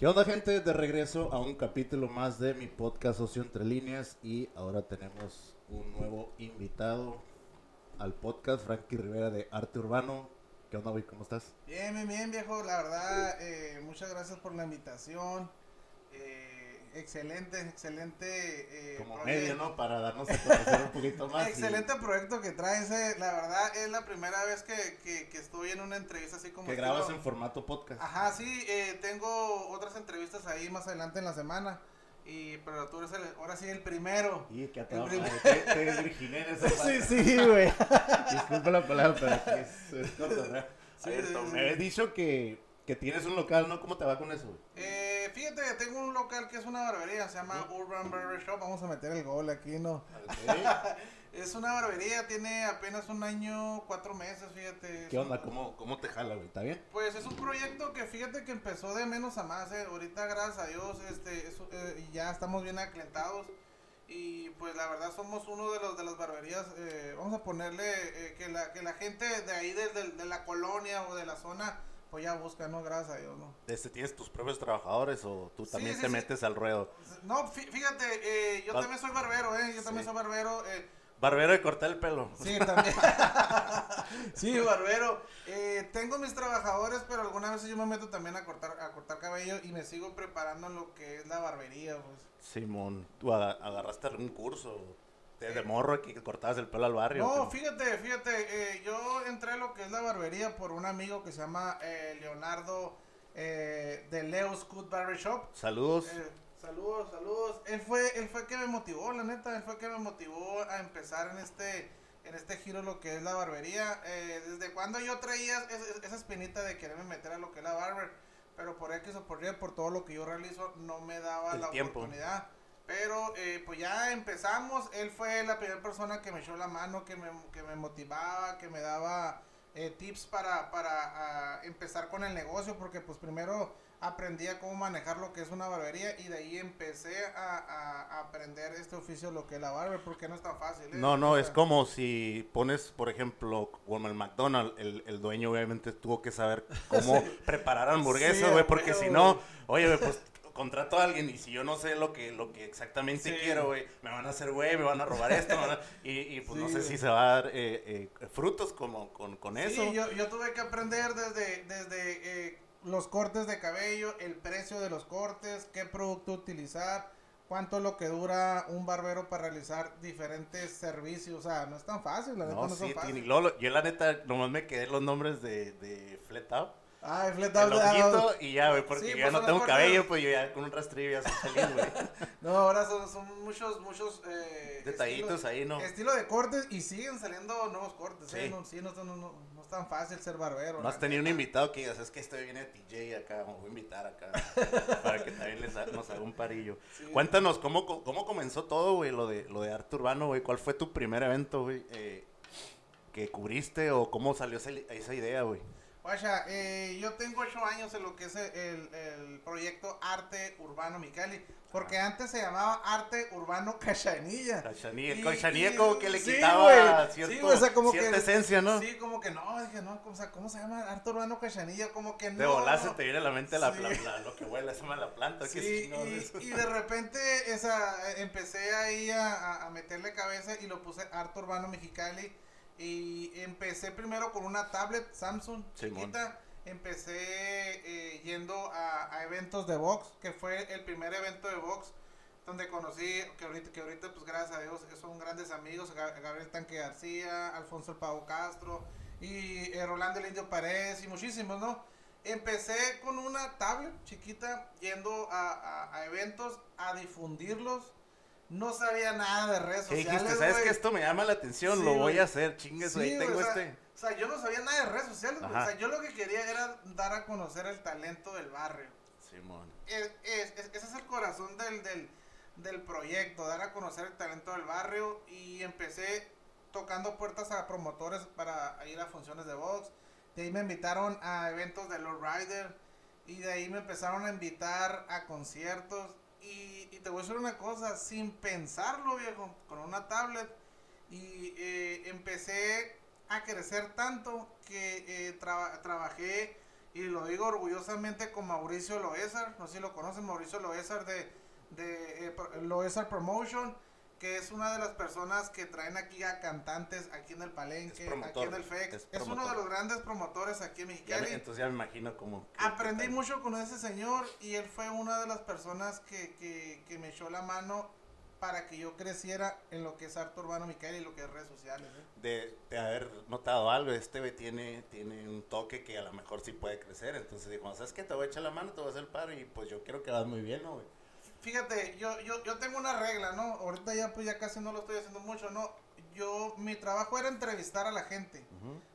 ¿Qué onda gente? De regreso a un capítulo más de mi podcast Socio Entre Líneas y ahora tenemos un nuevo invitado al podcast, Frankie Rivera de Arte Urbano. ¿Qué onda, güey? ¿Cómo estás? Bien, bien, bien, viejo. La verdad, eh, muchas gracias por la invitación. Eh, excelente, excelente. Eh, Como medio, ¿no? Para darnos a conocer un poquito más. excelente proyecto que traes. Eh. La verdad, es la primera vez que, que, estoy en una entrevista así como. Que grabas en formato podcast. Ajá, sí. Eh, tengo otras entrevistas ahí más adelante en la semana. Y, pero tú eres el, ahora sí el primero. Y que te eres virginero Sí, sí, güey. Disculpa la palabra, pero aquí es, es ¿verdad? Sí, me he dicho que, que tienes un local, ¿no? ¿Cómo te va con eso, güey? Eh, fíjate tengo un local que es una barbería, se llama Urban Barber Shop. Vamos a meter el gol aquí, ¿no? es una barbería, tiene apenas un año, cuatro meses, fíjate. ¿Qué onda? ¿Cómo, ¿Cómo te jala, güey? ¿Está bien? Pues es un proyecto que fíjate que empezó de menos a más, ¿eh? Ahorita, gracias a Dios, este, eh, ya estamos bien aclentados. Y pues la verdad somos uno de los de las barberías, eh, vamos a ponerle eh, que, la, que la gente de ahí, de, de la colonia o de la zona, pues ya busca, ¿no? Gracias a Dios, ¿no? Este, ¿Tienes tus propios trabajadores o tú también te metes al ruedo? No, fíjate, eh, yo también soy barbero, ¿eh? Yo también soy barbero. Eh. Barbero de cortar el pelo. Sí, también. sí, barbero. Eh, tengo mis trabajadores, pero algunas veces yo me meto también a cortar, a cortar cabello y me sigo preparando en lo que es la barbería, pues. Simón, ¿tú agarraste algún curso? de morro aquí que cortabas el pelo al barrio. No, fíjate, fíjate, eh, yo entré a lo que es la barbería por un amigo que se llama eh, Leonardo eh, de Leo's Good Barber Shop. Saludos. saludos, saludos. Él fue, él fue que me motivó, la neta, él fue que me motivó a empezar en este, en este giro lo que es la barbería. desde cuando yo traía esa, espinita de quererme meter a lo que es la barber, pero por X o por Y, por todo lo que yo realizo, no me daba la oportunidad. Pero eh, pues ya empezamos. Él fue la primera persona que me echó la mano, que me, que me motivaba, que me daba eh, tips para, para ah, empezar con el negocio. Porque pues primero aprendí a cómo manejar lo que es una barbería y de ahí empecé a, aprender este oficio, lo que es la barber, porque no es tan fácil. ¿eh? No, no, es como si pones, por ejemplo, como el McDonald's, el, el dueño obviamente tuvo que saber cómo preparar hamburguesas, güey, porque si no, oye, pues contrato a alguien y si yo no sé lo que, lo que exactamente quiero, güey, me van a hacer güey, me van a robar esto, y, pues no sé si se va a dar eh, eh, frutos como con, con eso. Sí, yo, yo, tuve que aprender desde, desde eh, los cortes de cabello, el precio de los cortes, qué producto utilizar, cuánto es lo que dura un barbero para realizar diferentes servicios, o sea, no es tan fácil, la neta no, es fácil. yo la neta nomás me quedé los nombres de, de Flat Up Ay, el ojito y ya, güey, porque ya pues, no tengo cabello, pues yo ya con un rastrillo ya soy feliz, güey. no, ahora son, son muchos, muchos... Eh, Detallitos ahí, ¿no? Estilo de cortes y siguen saliendo nuevos cortes, ¿eh? No, sí, no, no, no, no, es tan fácil ser barbero. No has tenido un invitado que digas, es que este viene de TJ acá, vamos a invitar acá, para que también les nos haga un parillo. Cuéntanos, ¿cómo, ¿cómo comenzó todo, güey, lo de, lo de arte urbano, güey? ¿Cuál fue tu primer evento, güey, eh, que cubriste o cómo salió esa, esa idea, güey? Vaya, eh, yo tengo ocho años en lo que es el, el proyecto Arte Urbano Micali, porque ah. antes se llamaba Arte Urbano Cachanilla. Cachanilla, Cachanilla como que le quitaba cierto, cierta esencia, ¿no? Sí, como que no, dije, no, o sea, ¿cómo se llama Arte Urbano Cachanilla? Como que no. De volar se te viene a la mente la, lo que huele, se llama la planta. Sí, y, y, de repente esa, empecé ahí a, a meterle cabeza y lo puse Arte Urbano Mexicali y empecé primero con una tablet Samsung chiquita. Empecé eh, yendo a, eventos de box, que fue el primer evento de box donde conocí, que ahorita, que ahorita pues gracias a Dios son grandes amigos, Gabriel Tanque García, Alfonso El Pavo Castro y eh, Rolando el Indio Paredes y muchísimos, ¿no? Empecé con una tablet chiquita yendo a, a eventos a difundirlos no sabía nada de redes sociales. Dijiste, ¿sabes que Esto me llama la atención, lo voy a hacer, chingues, sí, tengo este. O sea, yo no sabía nada de redes sociales, O sea, yo lo que quería era dar a conocer el talento del barrio. Simón. ese es el corazón del, del, del proyecto, dar a conocer el talento del barrio. Y empecé tocando puertas a promotores para ir a funciones de box. De ahí me invitaron a eventos de Lord Rider. Y de ahí me empezaron a invitar a conciertos y, te voy a decir una cosa, sin pensarlo, viejo, con una tablet. Y eh, empecé a crecer tanto que eh, trabajé y lo digo orgullosamente con Mauricio Loezar, no sé si lo conocen, Mauricio Loezar de, de eh, Promotion, que es una de las personas que traen aquí a cantantes aquí en el Palenque, aquí en el FEC. Es, uno de los grandes promotores aquí en Mexicali. entonces ya me imagino como... Aprendí mucho con ese señor y él fue una de las personas que, que, que me echó la mano para que yo creciera en lo que es arte urbano Mexicali y lo que es redes sociales. ¿eh? De, de, haber notado algo, este güey tiene, tiene un toque que a lo mejor sí puede crecer. Entonces dijo, ¿sabes qué? Te voy a echar la mano, te voy a hacer el paro y pues yo quiero que vas muy bien, ¿no, güey? Fíjate, yo, yo, yo tengo una regla, ¿no? Ahorita ya pues ya casi no lo estoy haciendo mucho, ¿no? Yo, mi trabajo era entrevistar a la gente.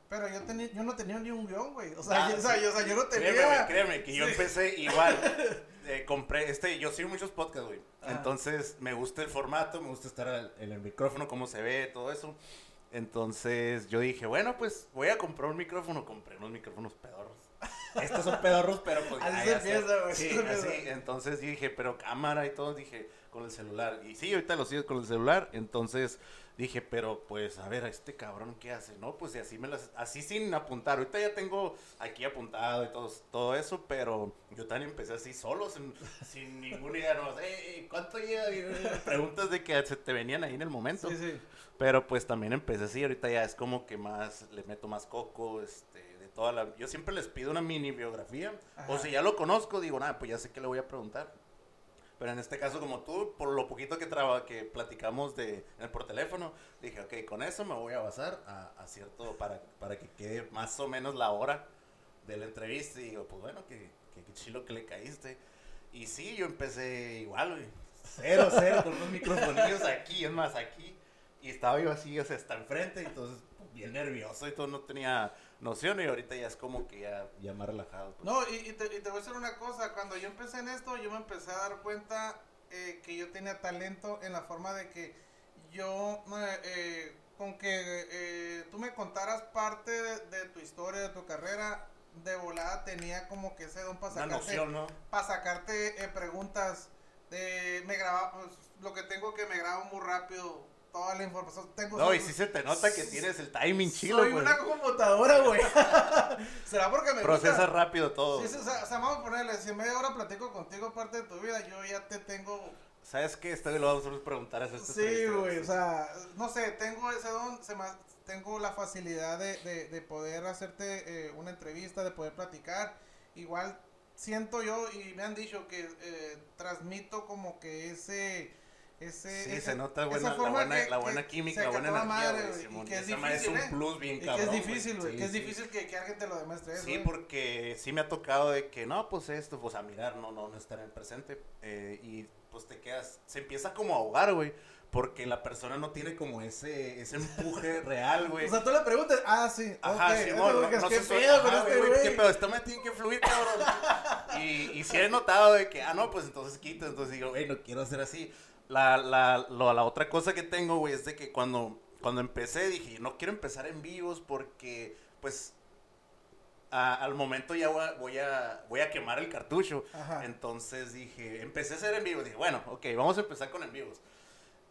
Pero yo, tenía, yo no tenía ni un guion, güey. O sea, ah, yo, o, sea, yo, o sea, yo, no tenía... Créeme, créeme, que yo empecé igual. Eh, compré, este, yo sigo muchos podcasts, güey. Entonces, me gusta el formato, me gusta estar en el micrófono, cómo se ve, todo eso. Entonces, yo dije, bueno, pues voy a comprar un micrófono. Compré unos micrófonos pedorros. Estos son pedorros, pero pues. Así se empieza, güey. Sí, así. Entonces dije, pero cámara y todo, dije, con el celular. Y sí, ahorita lo sigo con el celular. Entonces dije, pero pues, a ver, a este cabrón, ¿qué hace? No, pues y así me las. Así sin apuntar. Ahorita ya tengo aquí apuntado y todo, todo eso, pero yo también empecé así solo, sin, sin ninguna idea. No, eh, ¿cuánto lleva? Preguntas de que se te venían ahí en el momento. Sí, sí. Pero pues también empecé así. Ahorita ya es como que más, le meto más coco, este toda la... Yo siempre les pido una mini biografía. O si ya lo conozco, digo, nada, pues ya sé que le voy a preguntar. Pero en este caso, como tú, por lo poquito que, traba, que platicamos de, por teléfono, dije, ok, con eso me voy a basar a, cierto, para, para que quede más o menos la hora de la entrevista. Y digo, pues bueno, que, que, chilo que le caíste. Y sí, yo empecé igual, güey. Cero, cero, con unos microfonillos aquí, es más, aquí. Y estaba yo así, o sea, está enfrente, entonces bien nervioso y todo, no tenía noción y ahorita ya es como que ya, ya más relajado. Pues. No, y, te, y, te, voy a decir una cosa, cuando yo empecé en esto, yo me empecé a dar cuenta eh, que yo tenía talento en la forma de que yo, eh, con que eh, tú me contaras parte de, tu historia, de tu carrera, de volada tenía como que ese don para sacarte, ¿no? para sacarte preguntas. De, me grababa, pues, lo que tengo que me grabo muy rápido toda la información. Tengo no, y sí se te nota que tienes el timing chilo, Soy una computadora, güey. ¿Será porque me Procesa rápido todo. Sí, sí, o, sea, vamos a ponerle, si en media hora platico contigo parte de tu vida, yo ya te tengo... ¿Sabes qué? Esto lo vamos a preguntar a este Sí, güey, o sea, no sé, tengo ese don, se tengo la facilidad de, de, de poder hacerte eh, una entrevista, de poder platicar. Igual siento yo, y me han dicho que eh, transmito como que ese ese, sí, se nota buena, la buena, la buena química, la buena energía, madre, y que es, difícil, es un ¿eh? plus bien cabrón. que es difícil, güey, que es difícil que, que, alguien te lo demuestre Sí, porque sí me ha tocado de que, no, pues esto, pues a mirar, no, no, no estar en el presente, eh, y pues te quedas, se empieza como a ahogar, güey. Porque la persona no tiene como ese, ese empuje real, güey. O sea, tú le preguntas, ah, sí. Ajá, okay. sí, no, no, ¿Qué pedo con este güey? ¿Qué pedo? Esto me tiene que fluir, cabrón. y, y si he notado de que, ah, no, pues entonces quita. Entonces digo, güey, no quiero hacer así. La, la, la otra cosa que tengo, güey, es de que cuando, cuando empecé dije, no quiero empezar en vivos porque, pues, al momento ya voy a, voy a, quemar el cartucho. Entonces dije, empecé a hacer en vivo. Dije, bueno, ok, vamos a empezar con en vivos.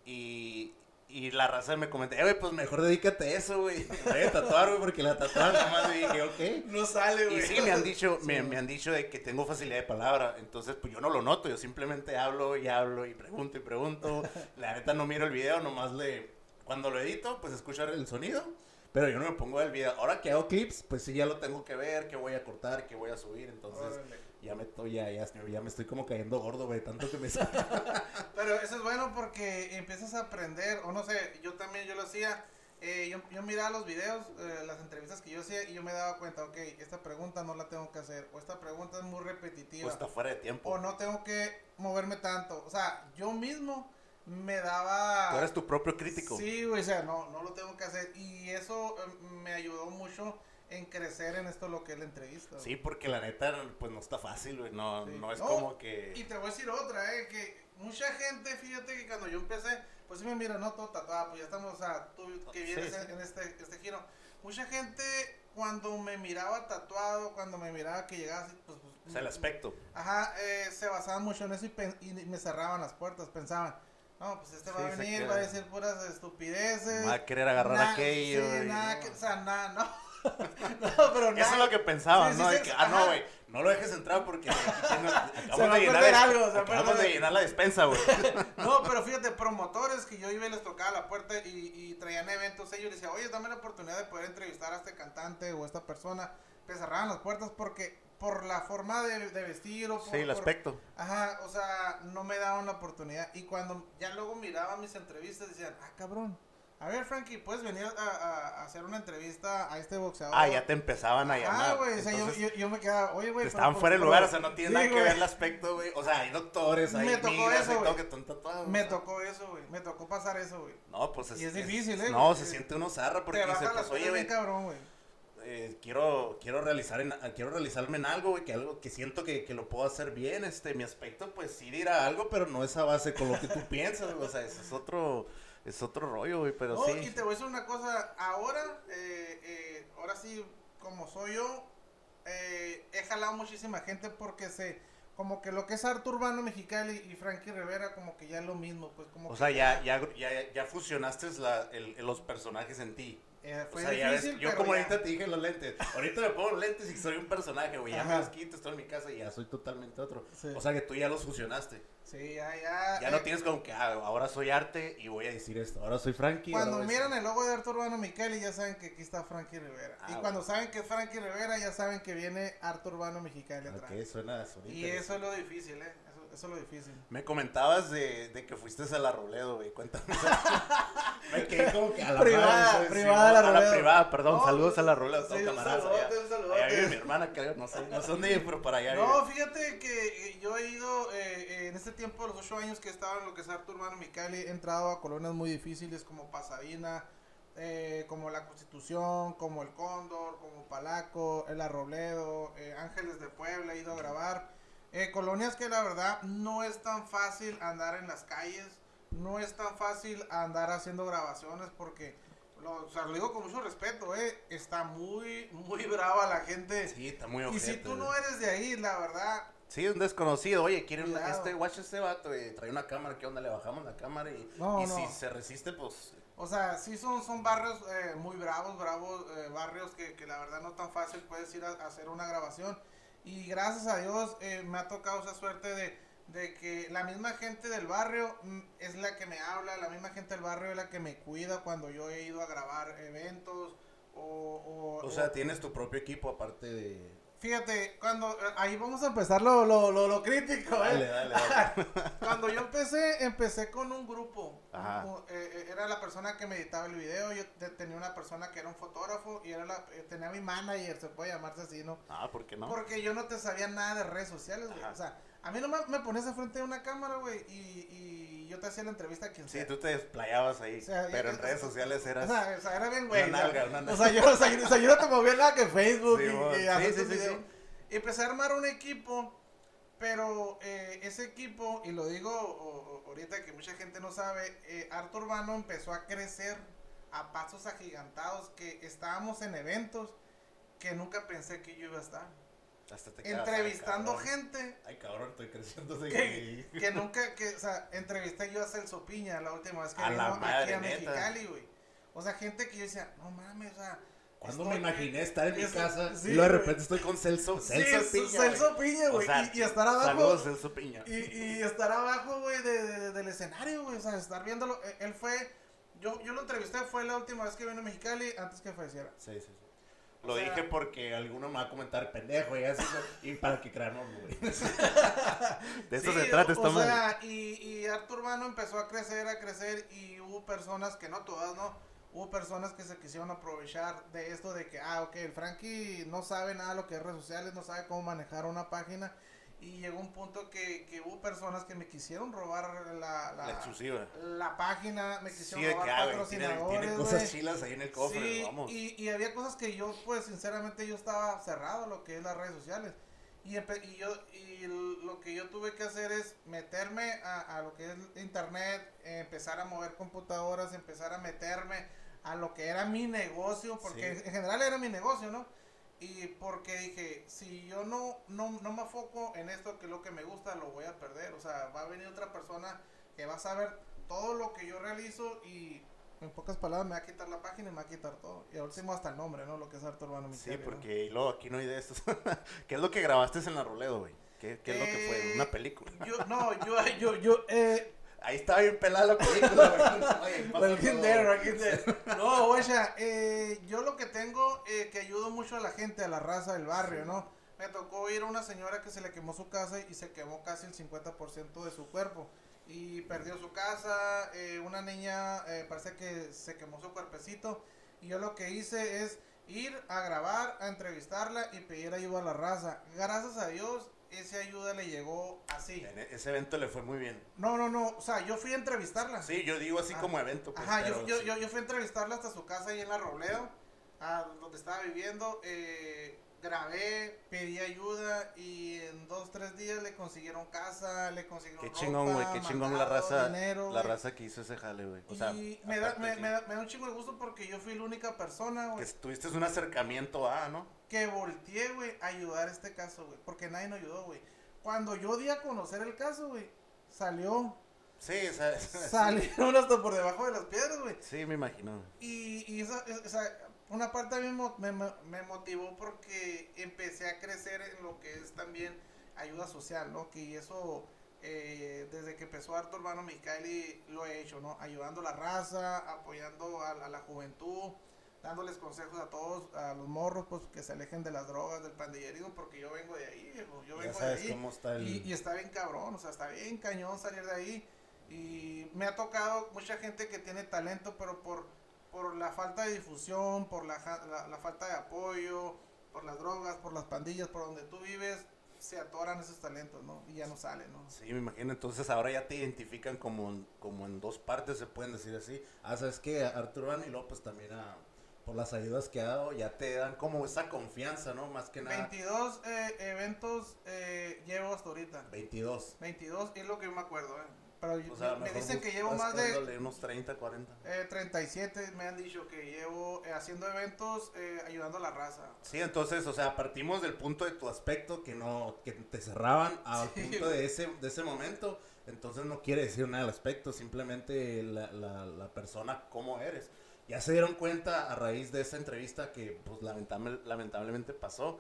Y, y la raza me comentó, eh, güey, pues mejor dedícate a eso, güey. Voy a tatuar, güey, porque la tatuar nomás me dije, ok. No sale, güey. Y sí, me han dicho, me, me, han dicho de que tengo facilidad de palabra. Entonces, pues yo no lo noto, yo simplemente hablo y hablo y pregunto y pregunto. La neta no miro el video, nomás le... Cuando lo edito, pues escuchar el sonido. Pero yo no me pongo el video. Ahora que hago clips, pues sí ya lo tengo que ver, que voy a cortar, que voy a subir. Entonces ya me estoy, ya, ya, ya me estoy como cayendo gordo, güey, tanto que me Pero eso es bueno porque empiezas a aprender, o no sé, yo también, yo lo hacía, eh, yo, yo, miraba los videos, eh, las entrevistas que yo hacía y yo me daba cuenta, ok, esta pregunta no la tengo que hacer, o esta pregunta es muy repetitiva. O está fuera de tiempo. O no tengo que moverme tanto. O sea, yo mismo me daba... Tú eres tu propio crítico. Sí, güey, o sea, no, no lo tengo que hacer. Y eso em, me ayudó mucho en crecer en esto lo que es la entrevista. Sí, porque la neta, pues no está fácil, güey. No, no es como que. Y te voy a decir otra, eh, que mucha gente, fíjate que cuando yo empecé, pues sí me mira, no todo tatuado, pues ya estamos, o sea, tú que vienes en este, este giro. Mucha gente cuando me miraba tatuado, cuando me miraba que llegaba así, pues. pues o sea, el aspecto. Ajá, eh, se basaban mucho en eso y, me cerraban las puertas, pensaban. No, pues este va a venir, va a decir puras estupideces. Va a querer agarrar aquello. Sí, nada, que, o sea, nada, no. no, pero Eso es lo que pensaba, ¿no? de que, ah, no, güey, no lo dejes entrar porque acabamos, de, llenar, algo, acabamos de llenar la despensa, güey. no, pero fíjate, promotores que yo iba y les tocaba la puerta y, y traían eventos, ellos decían, oye, dame la oportunidad de poder entrevistar a este cantante o a esta persona. Te cerraban las puertas porque por la forma de, vestir o por... Sí, el aspecto. Ajá, o sea, no me daban la oportunidad. Y cuando ya luego miraba mis entrevistas, decían, ah, cabrón. A ver, Frankie, ¿puedes venir a, hacer una entrevista a este boxeador? Ah, ya te empezaban a llamar. Ah, güey, o sea, yo, yo, me quedaba, oye, güey. Estaban fuera del lugar, o sea, no tiene nada que ver el aspecto, güey. O sea, hay doctores, hay me tocó eso, güey. Me tocó eso, güey. Me tocó pasar eso, güey. No, pues es, y es, difícil, ¿eh? No, se siente uno zarra porque dice, pues, oye, güey. cabrón, güey eh, quiero, quiero, realizar en, quiero realizarme en algo, güey, que algo que siento que, que, lo puedo hacer bien, este, mi aspecto, pues sí dirá algo, pero no es a base con lo que tú piensas, o sea, es otro, es otro rollo, güey, pero sí. y te voy a decir una cosa, ahora, eh, eh, ahora sí, como soy yo, he jalado muchísima gente porque se, como que lo que es Artur Urbano Mexicali y Frankie Rivera, como que ya es lo mismo, pues como O sea, ya, ya, ya, ya fusionaste la, el, los personajes en ti. Eh, fue o sea, difícil, ves, yo como ahorita te dije los lentes. Ahorita me pongo lentes y soy un personaje, güey. Ya me los quito, estoy en mi casa y ya soy totalmente otro. O sea que tú ya los fusionaste. Sí, ya, ya. Ya no eh, tienes como que ah, ahora soy arte y voy a decir esto. Ahora soy Frankie. Cuando miran el logo de Arturo Urbano Micheli ya saben que aquí está Frankie Rivera. y ah, cuando saben que es Frankie Rivera ya saben que viene Arturo Urbano Mexicali atrás. Ok, suena, suena Y eso es lo difícil, eh. Eso es lo difícil. Me comentabas de, de que fuiste a la Robledo, güey. Cuéntame. me quedé como que a la privada, privada la Robledo. A la privada, perdón. saludos a la Robledo. Sí, un saludo, un saludo. Allá vive mi hermana, creo. No sé, no sé dónde pero para allá No, fíjate que yo he ido, eh, en este tiempo, los ocho años que estaba en lo que es Artur Hermano Micali, he entrado a colonias muy difíciles como Pasadena, eh, como la Constitución, como el Cóndor, como Palaco, el Arrobledo, eh, Ángeles de Puebla, he ido a grabar. Eh, colonias que la verdad no es tan fácil andar en las calles, no es tan fácil andar haciendo grabaciones porque, lo, o sea, lo digo con mucho respeto, eh, está muy, muy brava la gente. Sí, está muy Y si tú no eres de ahí, la verdad, Sí, un desconocido. Oye, quieren este, watch este vato, y trae una cámara, ¿qué onda? Le bajamos la cámara y, y si se resiste, pues... O sea, sí son, son barrios eh, muy bravos, bravos, eh, barrios que, que, la verdad no tan fácil puedes ir a hacer una grabación. Y gracias a Dios eh, me ha tocado esa suerte de, de, que la misma gente del barrio mm, es la que me habla, la misma gente del barrio es la que me cuida cuando yo he ido a grabar eventos. O, o, sea, tienes tu propio equipo aparte de... Fíjate, cuando eh, ahí vamos a empezar lo, lo, lo, crítico, ¿eh? Dale, dale, dale. cuando yo empecé, empecé con un grupo. Eh, era la persona que me editaba el video. Yo tenía una persona que era un fotógrafo y era la, tenía mi manager, se puede llamarse así, ¿no? Ah, ¿por qué no? Porque yo no te sabía nada de redes sociales, güey. O sea, a mí no me ponías frente de una cámara, güey, y, y, yo te hacía la entrevista a quien Sí, tú te desplayabas ahí, pero en redes sociales eras... O sea, o sea era bien, güey. Una nalga, una nalga. O sea, yo, o sea, yo no te movía nada que Facebook y, y, sí, sí, sí, Y empecé a armar un equipo, pero eh, ese equipo, y lo digo ahorita que mucha gente no sabe, eh, Arto Urbano empezó a crecer a pasos agigantados, que estábamos en eventos que nunca pensé que yo iba a estar entrevistando gente. Ay, cabrón, estoy creciendo. Que, que, nunca, que, o sea, entrevisté yo a Celso Piña la última vez que vino aquí a Mexicali, güey. O sea, gente que yo decía, no mames, o sea. Cuando me imaginé estar en mi casa y luego de repente estoy con Celso, Celso sí, Piña. Celso Piña, güey. y, estar abajo. Saludos, Celso Piña. Y, y estar abajo, güey, de, del escenario, güey. O sea, estar viéndolo. E, él fue. Yo, yo lo entrevisté, fue la última vez que vino a Mexicali antes que falleciera. Sí, sí, sí. Lo dije porque alguno me va a comentar pendejo y así, y para que crean, güey. De eso se trata esta O sea, y, y Artur Urbano empezó a crecer, a crecer, y hubo personas que no todas, ¿no? Hubo personas que se quisieron aprovechar de esto de que, ah, ok, el Frankie no sabe nada de lo que es redes sociales, no sabe cómo manejar una página y llegó un punto que, que, hubo personas que me quisieron robar la, la, la exclusiva. La página, me quisieron robar ah, patrocinadores. Tiene, cosas chilas ahí en el cofre, sí, vamos. Y, y había cosas que yo, pues, sinceramente, yo estaba cerrado lo que es las redes sociales. Y, y, yo, y lo que yo tuve que hacer es meterme a, a lo que es internet, empezar a mover computadoras, empezar a meterme a lo que era mi negocio, porque en general era mi negocio, ¿no? Y porque dije, si yo no, no, no me enfoco en esto que es lo que me gusta, lo voy a perder. O sea, va a venir otra persona que va a saber todo lo que yo realizo y En pocas palabras, me va a quitar la página y me va a quitar todo. Y al último hasta el nombre, ¿no? Lo que es Arturo Urbano Sí, porque luego aquí no hay de estos. ¿Qué es lo que grabaste en la Roledo, güey? ¿Qué, ¿Qué, es lo que fue? ¿Una Eh, película? Yo, no, yo, yo, yo, eh, Ahí estaba bien pelada la película. Oye. No, guacha, eh, yo lo que tengo eh, que ayudo mucho a la gente, a la raza del barrio, ¿no? Me tocó ir a una señora que se le quemó su casa y se quemó casi el 50% de su cuerpo. Y perdió su casa, eh, una niña eh, parece que se quemó su cuerpecito. Y yo lo que hice es ir a grabar, a entrevistarla y pedir ayuda a la raza. Gracias a Dios, esa ayuda le llegó así. En e- ese evento le fue muy bien. No, no, no, o sea, yo fui a entrevistarla. Sí, yo digo así Ah. como evento. Pues, Ajá, yo, pero yo, sí. yo, yo fui a entrevistarla hasta su casa ahí en la Robledo, a donde estaba viviendo. eh, grabé, pedí ayuda y en dos, tres días le consiguieron casa, le consiguieron Qué chingón, güey, qué chingón la raza, dinero, la güey. raza que hizo ese jale, güey. O sea, y me da, me, que- me da, me da un chingo de gusto porque yo fui la única persona, que güey, tuviste un acercamiento a, ¿no? Que volteé, güey, a ayudar a este caso, güey, porque nadie nos ayudó, güey. Cuando yo di a conocer el caso, güey, salió, Sí, o sea, salieron hasta por debajo de las piedras, güey. sí, me imagino. Y, y esa, es- esa- una parte a mí me, me- me motivó porque empecé a crecer en lo que es también ayuda social, ¿no? Que eso, eh, desde que empezó Arte Urbano Mexicali, lo he hecho, ¿no? Ayudando a la raza, apoyando a, a la juventud, dándoles consejos a todos, a los morros, pues que se alejen de las drogas, del pandillerismo, porque yo vengo de ahí, viejo, yo Ya vengo de sabes ahí. cómo está el... Y, y está bien cabrón, o sea, está bien cañón salir de ahí. Y me ha tocado mucha gente que tiene talento, pero por, por la falta de difusión, por la, la, la falta de apoyo, por las drogas, por las pandillas, por donde tú vives, se atoran esos talentos, ¿no? Y ya no salen, ¿no? Sí, me imagino. Entonces ahora ya te identifican como, en- como en dos partes, se pueden decir así. Ah, ¿sabes qué? Arturo y pues también a- por las ayudas que ha dado, ya te dan como esa confianza, ¿no? Más que nada. 22 eh, eventos eh, llevo hasta ahorita. 22. 22 es lo que yo me acuerdo, ¿eh? Pero O sea, me dicen que llevo más de unos 30, 40. eh, 37, me han dicho que llevo eh, haciendo eventos, eh, ayudando a la raza. Sí, entonces, o sea, partimos del punto de tu aspecto que no, que te cerraban al Sí, punto de ese, de ese momento. Entonces no quiere decir nada al aspecto, simplemente la, la, la persona, cómo eres. Ya se dieron cuenta a raíz de esa entrevista que, pues, lamentable- lamentablemente pasó.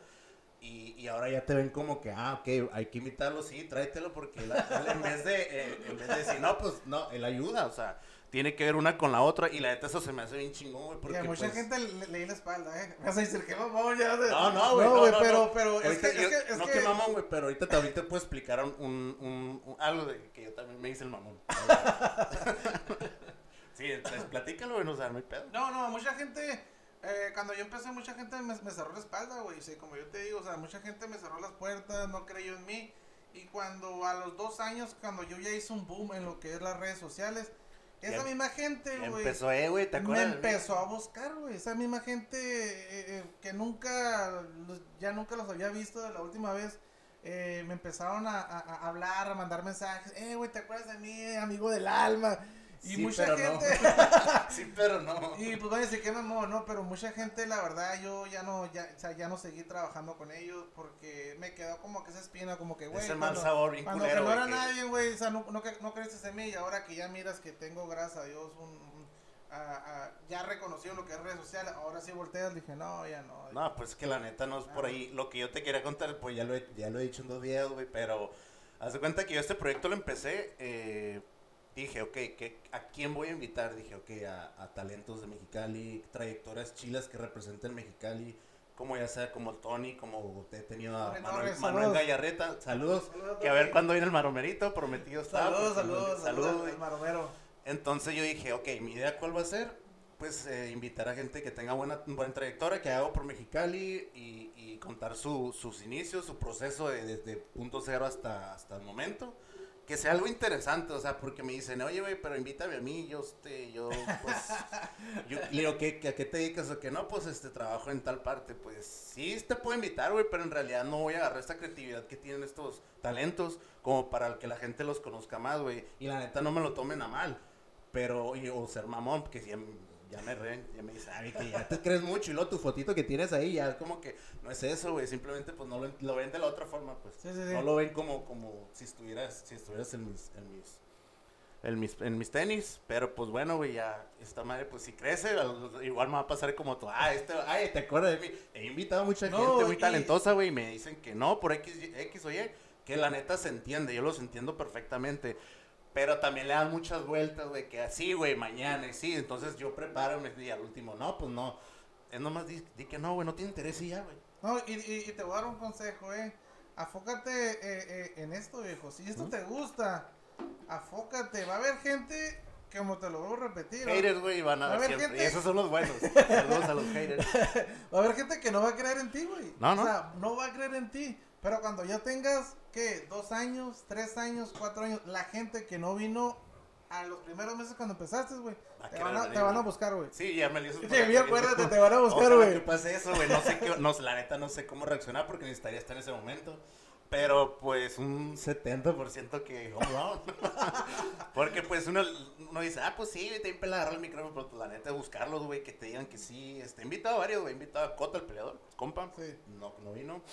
Y, y ahora ya te ven como que, ah, ok, hay que invitarlo, sí, tráetelo, porque él en, vez de, eh, en vez de decir, no, pues, no, él ayuda, o sea, tiene que ver una con la otra. Y la neta, eso se me hace bien chingón, güey, Y porque, a mucha pues, gente le, le di la espalda, ¿eh? Me vas a decir que mamón ya. de- No, no, güey. No, güey, no, pero, no. pero es Ahorita que, es yo- que, es no que- que mamón, güey, pero ahorita también te puedo explicar un, un, un- un- algo de que yo también me hice el mamón. sí, entonces platícalo, güey, no, o sea, no hay pedo. No, no, mucha gente, eh, cuando yo empecé, mucha gente me, me cerró la espalda, güey. Sí, como yo te digo, o sea, mucha gente me cerró las puertas, no creyó en mí. Y cuando a los dos años, cuando yo ya hice un boom en lo que es las redes sociales, esa Ya- misma gente, güey. empezó, eh, güey, ¿te me acuerdas? mí? empezó a buscar, güey. Esa misma gente eh, eh, que nunca, los- ya nunca los había visto de la última vez, eh, me empezaron a, a- a hablar, a mandar mensajes. Eh, güey, ¿te acuerdas de mí, amigo del alma? Y Sí, mucha pero no. gente. Sí, pero no. y pues decir que mamón, no, pero mucha gente, la verdad, yo ya no, ya, o sea, ya no seguí trabajando con ellos porque me quedó como que esa espina, como que, güey. Ese mal sabor bien cuando culero, que no era que- nadie, güey, o sea, no, no, no creíste en mí y ahora que ya miras que tengo, gracias a Dios, un, un- a- a- ya reconocido lo que es redes sociales, ahora sí volteas, dije, no, ya no. No, pues que la neta no es por ahí. Lo que yo te quería contar, pues ya lo he, ya lo he dicho en dos videos, güey, pero haz de cuenta que yo este proyecto lo empecé, eh, dije, ok, ¿qué, ¿a quién voy a invitar? Dije, ok, a, a talentos de Mexicali, trayectorias chilas que representen Mexicali, como ya sea como Tony, como te he tenido a Manuel, saludos. Gallarreta, saludos, Saludos, que a ver cuándo viene el maromerito, prometido está. Saludos, pues, saludos, saludos, al maromero. Entonces yo dije, ok, mi idea cuál va a ser, pues eh, invitar a gente que tenga buena, buena trayectoria, que haga por Mexicali y, y contar su- sus inicios, su proceso de- desde punto cero hasta, hasta el momento. Que sea algo interesante, o sea, porque me dicen, oye, güey, pero invítame a mí, yo, este, yo, pues, yo le digo, ¿qué, qué, ¿a qué te dedicas? O que no, pues, este, trabajo en tal parte, pues, sí, te puedo invitar, güey, pero en realidad no voy a agarrar esta creatividad que tienen estos talentos como para que la gente los conozca más, güey, y la neta no me lo tomen a mal, pero, y- o ser mamón, porque si ya, me reen, ya me dicen, ay, que ya te crees mucho, y luego tu fotito que tienes ahí, ya es como que, no es eso, güey, simplemente, pues, no lo, lo ven de la otra forma, pues, Sí, sí, sí. no lo ven como, como si estuvieras, si estuvieras en mis, en mis, en mis, en mis tenis, pero pues bueno, güey, ya esta madre, pues si crece, igual me va a pasar como tú, ah, este, ay, te acuerdas de mí. He invitado a mucha gente muy talentosa, güey, y me dicen que no, por X, X o Y, que la neta se entiende, yo los entiendo perfectamente. Pero también le dan muchas vueltas, güey, que así, güey, mañana, y sí. Entonces yo preparo y al último, no, pues no. Es nomás di, que no, güey, no tiene interés y ya, güey. No, y, y, te voy a dar un consejo, eh. Afócate eh, eh, en esto, viejo. Si esto te gusta, afócate. Va a haber gente, como te lo vuelvo a repetir. Haters, güey, van a, haber Gente... Y esos son los buenos. Saludos a los haters. Va a haber gente que no va a creer en ti, güey. No, no. O sea, no va a creer en ti. Pero cuando ya tengas, ¿qué? Dos años, tres años, cuatro años, la gente que no vino a los primeros meses cuando empezaste, güey. Te, van a, te van a buscar, güey. Sí, ya me lo hizo. Sí, acuérdate, te van a buscar, güey. ¿Qué pasa eso, güey? No sé qué, no, la neta no sé cómo reaccionar porque necesitaría estar en ese momento. Pero pues un 70% que home Porque pues uno, uno dice, ah, pues sí, te impela agarrar el micrófono, pero pues, la neta buscarlos, güey, que te digan que sí. Este, invitado a varios, güey, invitado a Cota, el peleador, compa. Sí. No, no vino.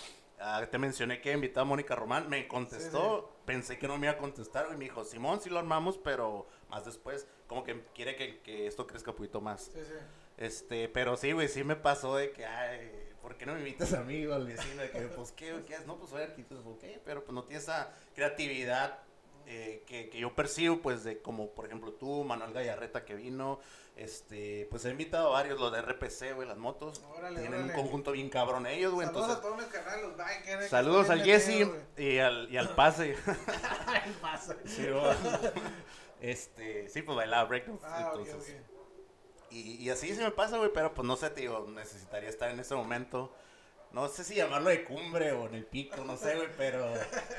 Ah, te mencioné que he invitado a Mónica Román, me contestó, pensé que no me iba a contestar, y me dijo, Simón, sí lo armamos, pero más después, como que quiere que, que esto crezca un poquito más. Sí, sí. Este, pero sí, güey, sí me pasó de que, ay, ¿por qué no me invitas a mí o al vecino? De que, pues, ¿qué, qué es? No, pues soy arquitecto, ok, pero pues no tiene esa creatividad eh, que, que, yo percibo, pues, de como, por ejemplo, tú, Manuel Gallarreta, que vino, este, pues he invitado a varios, los de RPC, güey, las motos. Tienen un conjunto bien cabrón ellos, güey. Saludos a todos mis canales, los bikers. Saludos al Jesse y al, y al Pase. el Pase. Sí, este, sí, pues bailaba breakdance. Ah, entonces, y, y así se me pasa, güey, pero pues no sé, tío, necesitaría estar en ese momento. No sé si llamarlo de cumbre o en el pico, no sé, güey, pero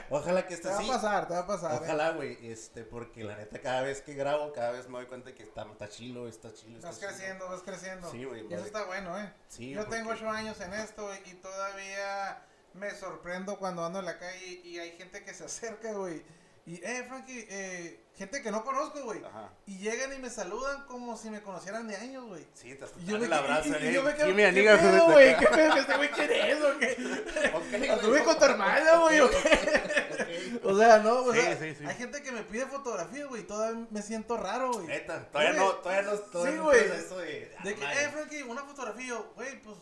ojalá que esté así. Te va a pasar, te va a pasar. ¿eh? Ojalá, güey, este, porque la neta cada vez que grabo, cada vez me doy cuenta que está, está chilo, está chilo. Está vas creciendo, vas creciendo. Sí, güey. Y eso está bueno, ¿eh? Sí, Yo tengo ocho años en esto y todavía me sorprendo cuando ando en la calle y hay gente que se acerca, güey y, eh, Frankie, eh, gente que no conozco, güey. Y llegan y me saludan como si me conocieran de años, güey. Sí, te y yo me, abrazo, y, y, yo me quedo, ¿qué pedo, güey? ¿Qué pedo? ¿Este güey quién es o qué? ¿Anduve con tu hermana, güey o qué? o sea, no, güey. Sí, sí, sí. Hay gente que me pide fotografía, güey, todavía me siento raro, güey. Neta, todavía no, todavía no, todavía sí, güey. de... De que, eh, Frankie, una fotografía, güey, pues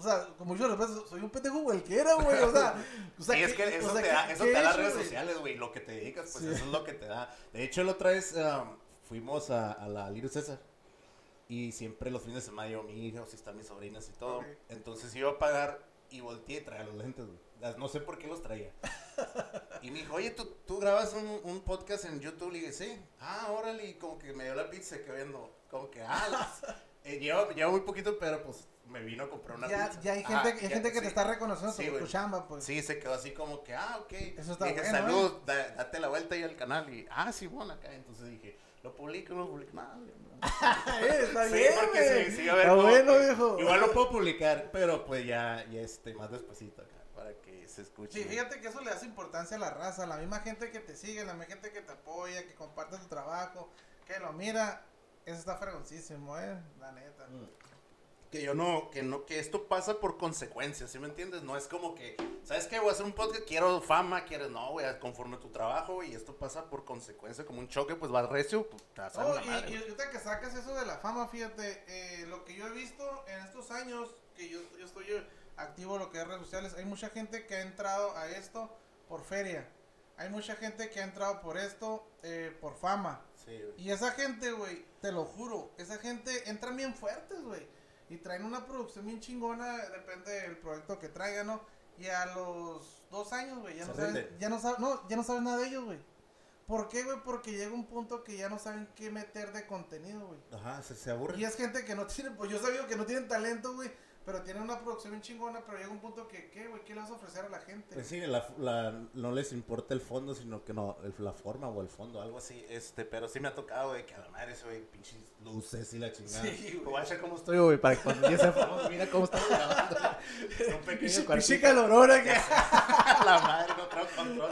o sea, como yo soy un pendejo cualquiera, güey. O sea, o sea y es que eso te da, eso te da las redes sociales, güey. Lo que te dedicas, pues eso es lo que te da. De hecho, la otra vez um, fuimos a, a la Little César. Y siempre los fines de semana yo, mi hija, si están mis sobrinas y todo. Entonces iba a pagar y volteé y traía los lentes, güey. No sé por qué los traía. y me dijo, oye, ¿tú, tú grabas un, un, podcast en YouTube? Le dije, sí. Ah, órale. Y como que me dio la pizza que viendo. Como que, ah, eh, lleva, lleva muy poquito, pero pues me vino a comprar una ya, pizza. Ya hay gente, hay gente que te está reconociendo sí, tu, chamba, pues. Sí, se quedó así como que, ah, ok. Eso está dije, salud, ¿eh? date la vuelta ahí al canal. Y, ah, sí, bueno, acá. Entonces dije, lo publico, no lo publico. Nada, no. Eh, está sí, bien, porque sí, sí, a ver. Está bueno, viejo. Igual lo puedo publicar, pero pues ya, ya este, más despacito acá, para que se escuche. Sí, fíjate que eso le hace importancia a la raza, la misma gente que te sigue, la misma gente que te apoya, que comparte tu trabajo, que lo mira. Eso está fregoncísimo, eh, la neta. Mm que yo no, que no, que esto pasa por consecuencias, ¿sí me entiendes? No es como que, ¿sabes qué? Voy a hacer un podcast, quiero fama, quieres, no, güey, conforme tu trabajo, y esto pasa por consecuencia, como un choque, pues vas recio, pues te vas oh, y, y ahorita que sacas eso de la fama, fíjate, eh, lo que yo he visto en estos años, que yo, yo estoy activo en lo que es redes sociales, hay mucha gente que ha entrado a esto por feria. Hay mucha gente que ha entrado por esto eh, por fama. Sí, y esa gente, güey, te lo juro, esa gente entra bien fuertes, güey y traen una producción bien chingona, depende del proyecto que traigan, ¿no? Y a los dos años, güey, ya, no saben, ya, no saben, no, ya no saben nada de ellos, güey. ¿Por qué, güey? Porque llega un punto que ya no saben qué meter de contenido, güey. Ajá, se, se aburre. Y es gente que no tiene, pues yo sabía que no tienen talento, güey, pero tienen una producción bien chingona, pero llega un punto que, ¿qué, güey? ¿Qué le vas a ofrecer a la gente? Pues sí, la, la, no les importa el fondo, sino que no, la forma o el fondo, algo así. Este, pero sí me ha tocado, güey, que a la madre ese, güey, pinches luces y la chingada. Sí, güey. Guacha cómo estoy, güey, para que cuando ya sea famoso, mira cómo estamos grabando. un pequeño Pinche calorona que... la madre, no traigo control.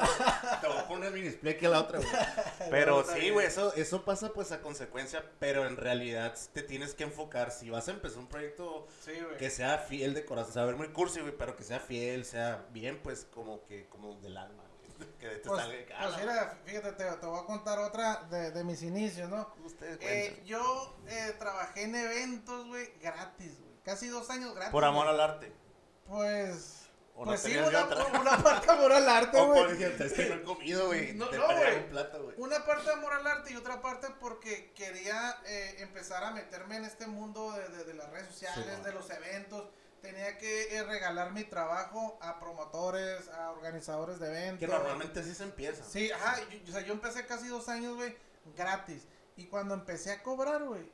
Te voy a poner mi display que la otra, güey. Pero sí, güey, eso, eso pasa pues a consecuencia, pero en realidad te tienes que enfocar. Si vas a empezar un proyecto sí, que sea fiel de corazón, saber muy cursi, güey, pero que sea fiel, sea bien, pues como que, como del alma. que te Pues, salga- pues mira, fíjate, te, te voy a contar otra de, de mis inicios, ¿no? Ustedes Eh, yo eh, trabajé en eventos, güey, gratis, güey. Casi dos años gratis. Por amor güey. al arte. Pues. O no pues sí, una, una parte amor al arte, güey. por ejemplo, es que no he comido, güey. No, güey. un. Una parte amor al arte y otra parte porque quería eh, empezar a meterme en este mundo de, de- de las redes sociales, Sí, de los eventos. Tenía que eh, regalar mi trabajo a promotores, a organizadores de eventos. Que normalmente así se empieza. Sí, ajá. yo- o sea, yo empecé casi dos años, güey, gratis. Y cuando empecé a cobrar, güey,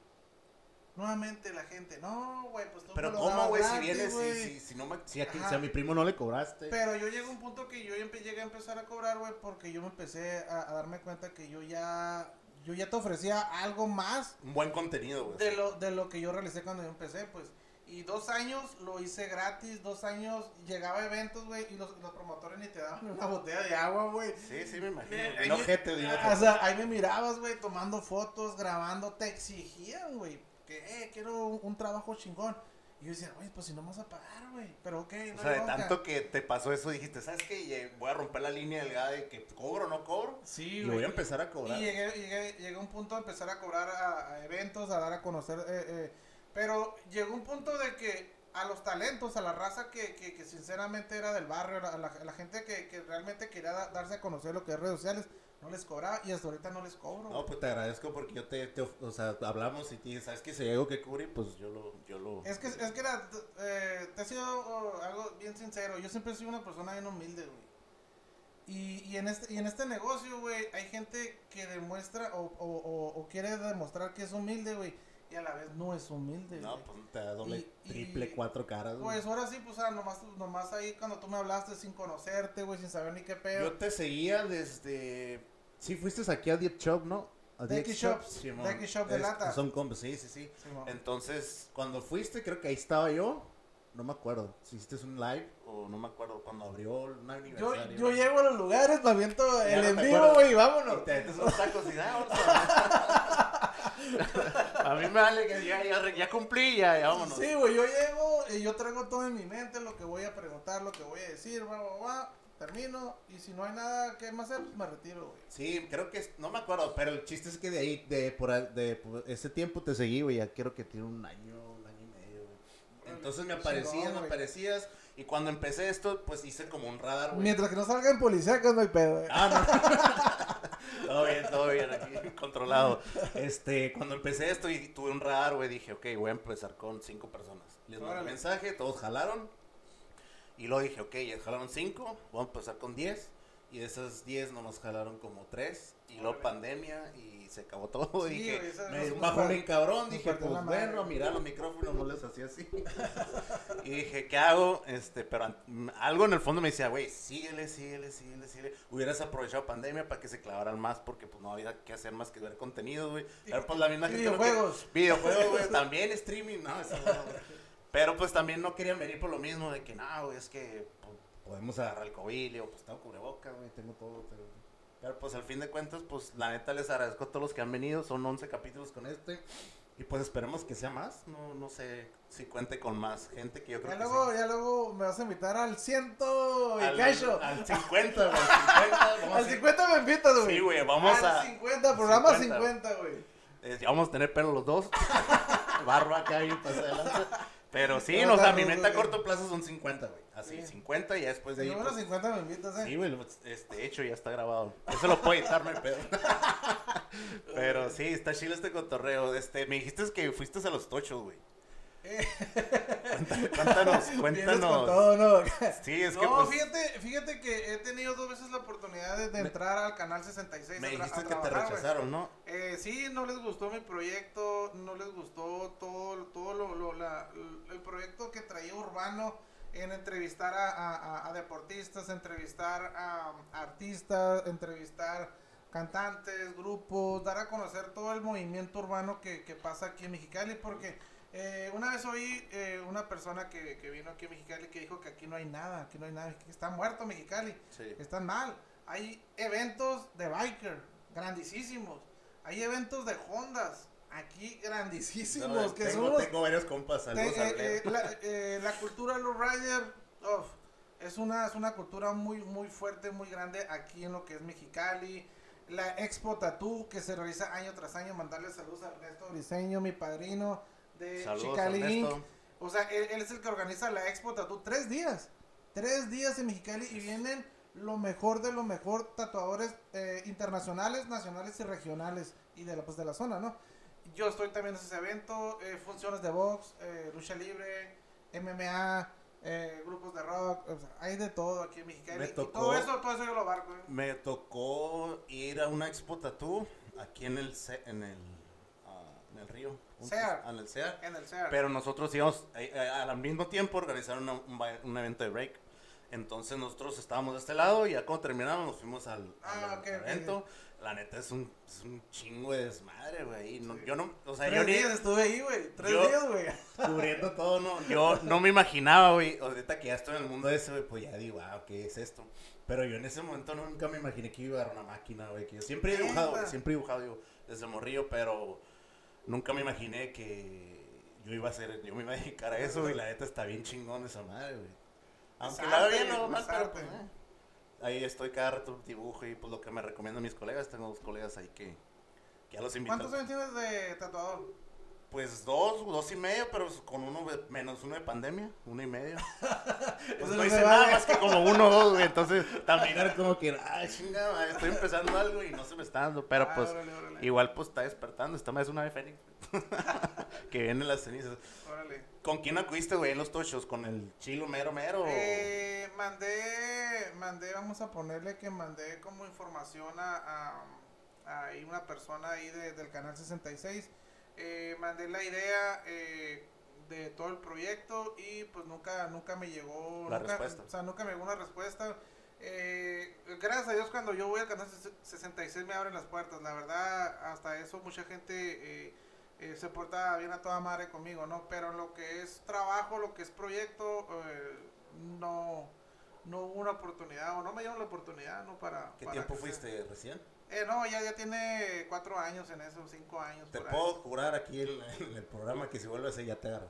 nuevamente la gente, no, güey, pues tú Pero me lo ¿cómo, güey? Si vienes, si, güey". si, si no me... Si a, qui- Ajá. si a mi primo no le cobraste. Pero yo llegué a un punto que yo llegué a empezar a cobrar, güey, porque yo me empecé a, a darme cuenta que yo ya yo ya te ofrecía algo más Un buen contenido, güey. de lo de lo que yo realicé cuando yo empecé, pues. Y dos años lo hice gratis, dos años llegaba a eventos, güey, y los, los promotores ni te daban una botella de agua, güey. Sí, sí, me imagino. Eh, ojete, digo. O sea, ahí me mirabas, güey, tomando fotos, grabando, te exigían, güey, que, eh, quiero un, un trabajo chingón. Y yo decía, güey, pues si no me vas a pagar, güey, pero ok, no O sea, de bronca". tanto que te pasó eso, dijiste, ¿sabes qué? Voy a romper la línea delgada de que cobro o no cobro. Sí, y voy a empezar a cobrar. Y llegué, llegué, llegué a un punto de empezar a cobrar a, a eventos, a dar a conocer. eh, eh, pero llegó un punto de que a los talentos, a la raza que, que, que sinceramente era del barrio, a la, a la gente que, que realmente quería da- darse a conocer lo que es redes sociales, no les cobraba y hasta ahorita no les cobro. No, pues te agradezco porque yo te, o sea, hablamos y te dije, ¿sabes que Si hay algo que cubrir, pues yo lo, yo lo... Es que, es que era, eh, te he sido oh, algo bien sincero. Yo siempre he sido una persona bien humilde, güey. Y, y, en este, y en este negocio, güey, hay gente que demuestra o, o, o, o quiere demostrar que es humilde, güey. Y a la vez no es humilde, No, güey. pues Te da doble, Y- y- triple, cuatro caras. güey. Pues ahora sí, pues, ah, nomás, nomás ahí cuando tú me hablaste sin conocerte, güey, sin saber ni qué pedo. Yo te seguía desde... Sí, fuiste aquí a Deep Shop, ¿no? A Shops, Simón. Decky Shop de Es- lata. Son compas, sí, sí, sí. Sí. Entonces, Cuando fuiste, creo que ahí estaba yo. No me acuerdo. Si hiciste un live o no me acuerdo cuando abrió. abrió un yo, aniversario. yo llego a los lugares, me aviento el no en vivo, güey, y vámonos. Y te metes unos tacos y vamos a... mí me vale que ya, ya, ya cumplí, ya, ya vámonos. Sí, güey, yo llego y yo traigo todo en mi mente, lo que voy a preguntar, lo que voy a decir, va, va, va, termino, y si no hay nada que más hacer, pues me retiro, güey. Sí, creo que es, no me acuerdo, pero el chiste es que de ahí, de por, de por ese tiempo te seguí, güey, ya quiero que tiene un año, un año y medio, güey. Entonces me aparecías, me aparecías. Y cuando empecé esto, pues hice como un radar, güey. Mientras que no salgan policíacos, no hay pedo, güey. Ah, no. todo bien, todo bien, aquí controlado. Este, cuando empecé esto y tuve un radar, güey, dije, ok, voy a empezar con cinco personas. Les mandé mensaje, todos jalaron. Y luego dije, ok, ya jalaron cinco, voy a empezar con diez. Y de esas diez nomás jalaron como tres. Y luego pandemia y se acabó todo. Sí, dije, me par- bien cabrón. Dije, pues madre, bueno, güey. mira los micrófonos, no les hacía así. y dije, ¿qué hago? Este, pero algo en el fondo me decía, güey, síguele, síguele, síguele, síguele. Hubieras aprovechado pandemia para que se clavaran más porque pues no había que hacer más que ver contenido, güey. Pero pues la misma gente videojuegos. videojuegos, güey, también streaming, no, eso no. Pero pues también no querían venir por lo mismo de que, no, güey, es que pues, podemos agarrar el COVID, pues tengo cubreboca, güey, tengo todo, pero... Pero pues al fin de cuentas, pues la neta les agradezco a todos los que han venido, son 11 capítulos con este. Y pues esperemos que sea más, no, no sé si cuente con más gente que yo creo Ya que luego, sí. ya luego me vas a invitar al ciento y Al, cacho. al 50, güey, al 50. vamos Al a- 50 me invitas, güey. Sí, güey, vamos Al a... 50, programa 50, 50, güey. eh, ya vamos a tener pelo los dos. Barba acá y. Pero sí, no, o sea, mi meta a güey. corto plazo son 50, güey. Así, Sí. 50 y ya después de El ahí. pues, 50 me invitas, eh. Sí, güey, lo- este hecho ya está grabado. Eso lo puedo editar, no hay pedo. Pero sí, está chido este cotorreo. Este, me dijiste que fuiste a los tochos, güey. Cuéntanos, cuéntanos. todo, ¿no? Sí, es no, que pues, fíjate, fíjate que he tenido dos veces la oportunidad de, de Me- entrar al canal 66. me dijiste a que te rechazaron, ¿no? Eh, sí, no les gustó mi proyecto, no les gustó todo, todo lo, lo- la- el proyecto que traía Urbano en entrevistar a, a- a- a deportistas, entrevistar a, artistas, entrevistar cantantes, grupos, dar a conocer todo el movimiento urbano que, que pasa aquí en Mexicali, porque eh, una vez oí eh, una persona que, que vino aquí a Mexicali que dijo que aquí no hay nada, aquí no hay nada, que está muerto Mexicali Sí. están mal. Hay eventos de biker grandísimos. Hay eventos de Hondas aquí grandísimos. No, que tengo, tengo varios compas, te- eh, eh, la, eh, la cultura de los riders. es una, es una cultura muy, muy fuerte, muy grande aquí en lo que es Mexicali. La Expo Tattoo que se realiza año tras año. Mandarle saludos a Ernesto Briseño, mi padrino de Saludos, Chicali. O sea, él, él es el que organiza la Expo Tattoo tres días. Tres días en Mexicali y vienen lo mejor de lo mejor tatuadores eh, internacionales, nacionales y regionales y de la, pues, de la zona, ¿no? Yo estoy también en ese evento, eh, funciones de box, eh, lucha libre, MMA, eh, grupos de rock, o sea, hay de todo aquí en Mexicali. Me Y todo eso, todo eso yo lo abarco. ¿eh? Me tocó ir a una expo tatú aquí en el, en el, en el río. En el Sear. En el CER. Pero nosotros íbamos eh, eh, al mismo tiempo a organizar una- un, un evento de break. Entonces nosotros estábamos de este lado y ya cuando terminamos nos fuimos al, al Ah, ok, ok. evento. La neta es un, es un chingo de desmadre, güey. no- Sí. Yo no, o sea, Tres yo ni días estuve ahí, güey. Tres Yo- días, güey. cubriendo todo, no, yo no me imaginaba, güey. Ahorita que ya estoy en el mundo ese, güey, pues ya digo, ah, ¿qué es esto? Pero yo en ese momento nunca me imaginé que iba a dar una máquina, güey. Que yo siempre he dibujado, güey, siempre he dibujado, digo, desde morrillo, pero nunca me imaginé que yo iba a hacer, yo me iba a dedicar a eso, güey. La neta está bien chingón esa madre, güey. Aunque Es la bien o mal, es pero pues, eh. Ahí estoy cada rato dibujo y pues lo que me recomiendan mis colegas, tengo dos colegas ahí que, que ya los invito. ¿Cuántos años tienes de tatuador? Pues dos, dos y medio, pero con uno de- menos uno de pandemia, uno y medio. Pues no hice nada más que como uno o dos, güey. Entonces también era como que, ay, chingada, estoy empezando algo y no se me está dando. Pero Ah, pues, órale, órale. igual pues está despertando. Esta más es una de Fénix. que viene las cenizas. Órale. ¿Con quién acudiste, güey, en los tochos? ¿Con el chilo mero mero? Eh, mandé, mandé, vamos a ponerle que mandé como información a, a, una persona ahí de- del canal 66. Eh, mandé la idea eh, de todo el proyecto y pues nunca, nunca me llegó La nunca- respuesta. O sea, nunca me llegó una respuesta. Eh, gracias a Dios cuando yo voy al canal 66 me abren las puertas. La verdad, hasta eso mucha gente eh, eh, se porta bien a toda madre conmigo, ¿no? Pero en lo que es trabajo, lo que es proyecto, eh, no, no hubo una oportunidad o no me dieron la oportunidad, ¿no? Para, ¿Qué para tiempo fuiste recién? Eh, no, ya, ya tiene cuatro años en eso, cinco años. Te por ahí. puedo jurar aquí en, el programa que si vuelves ya te agarran.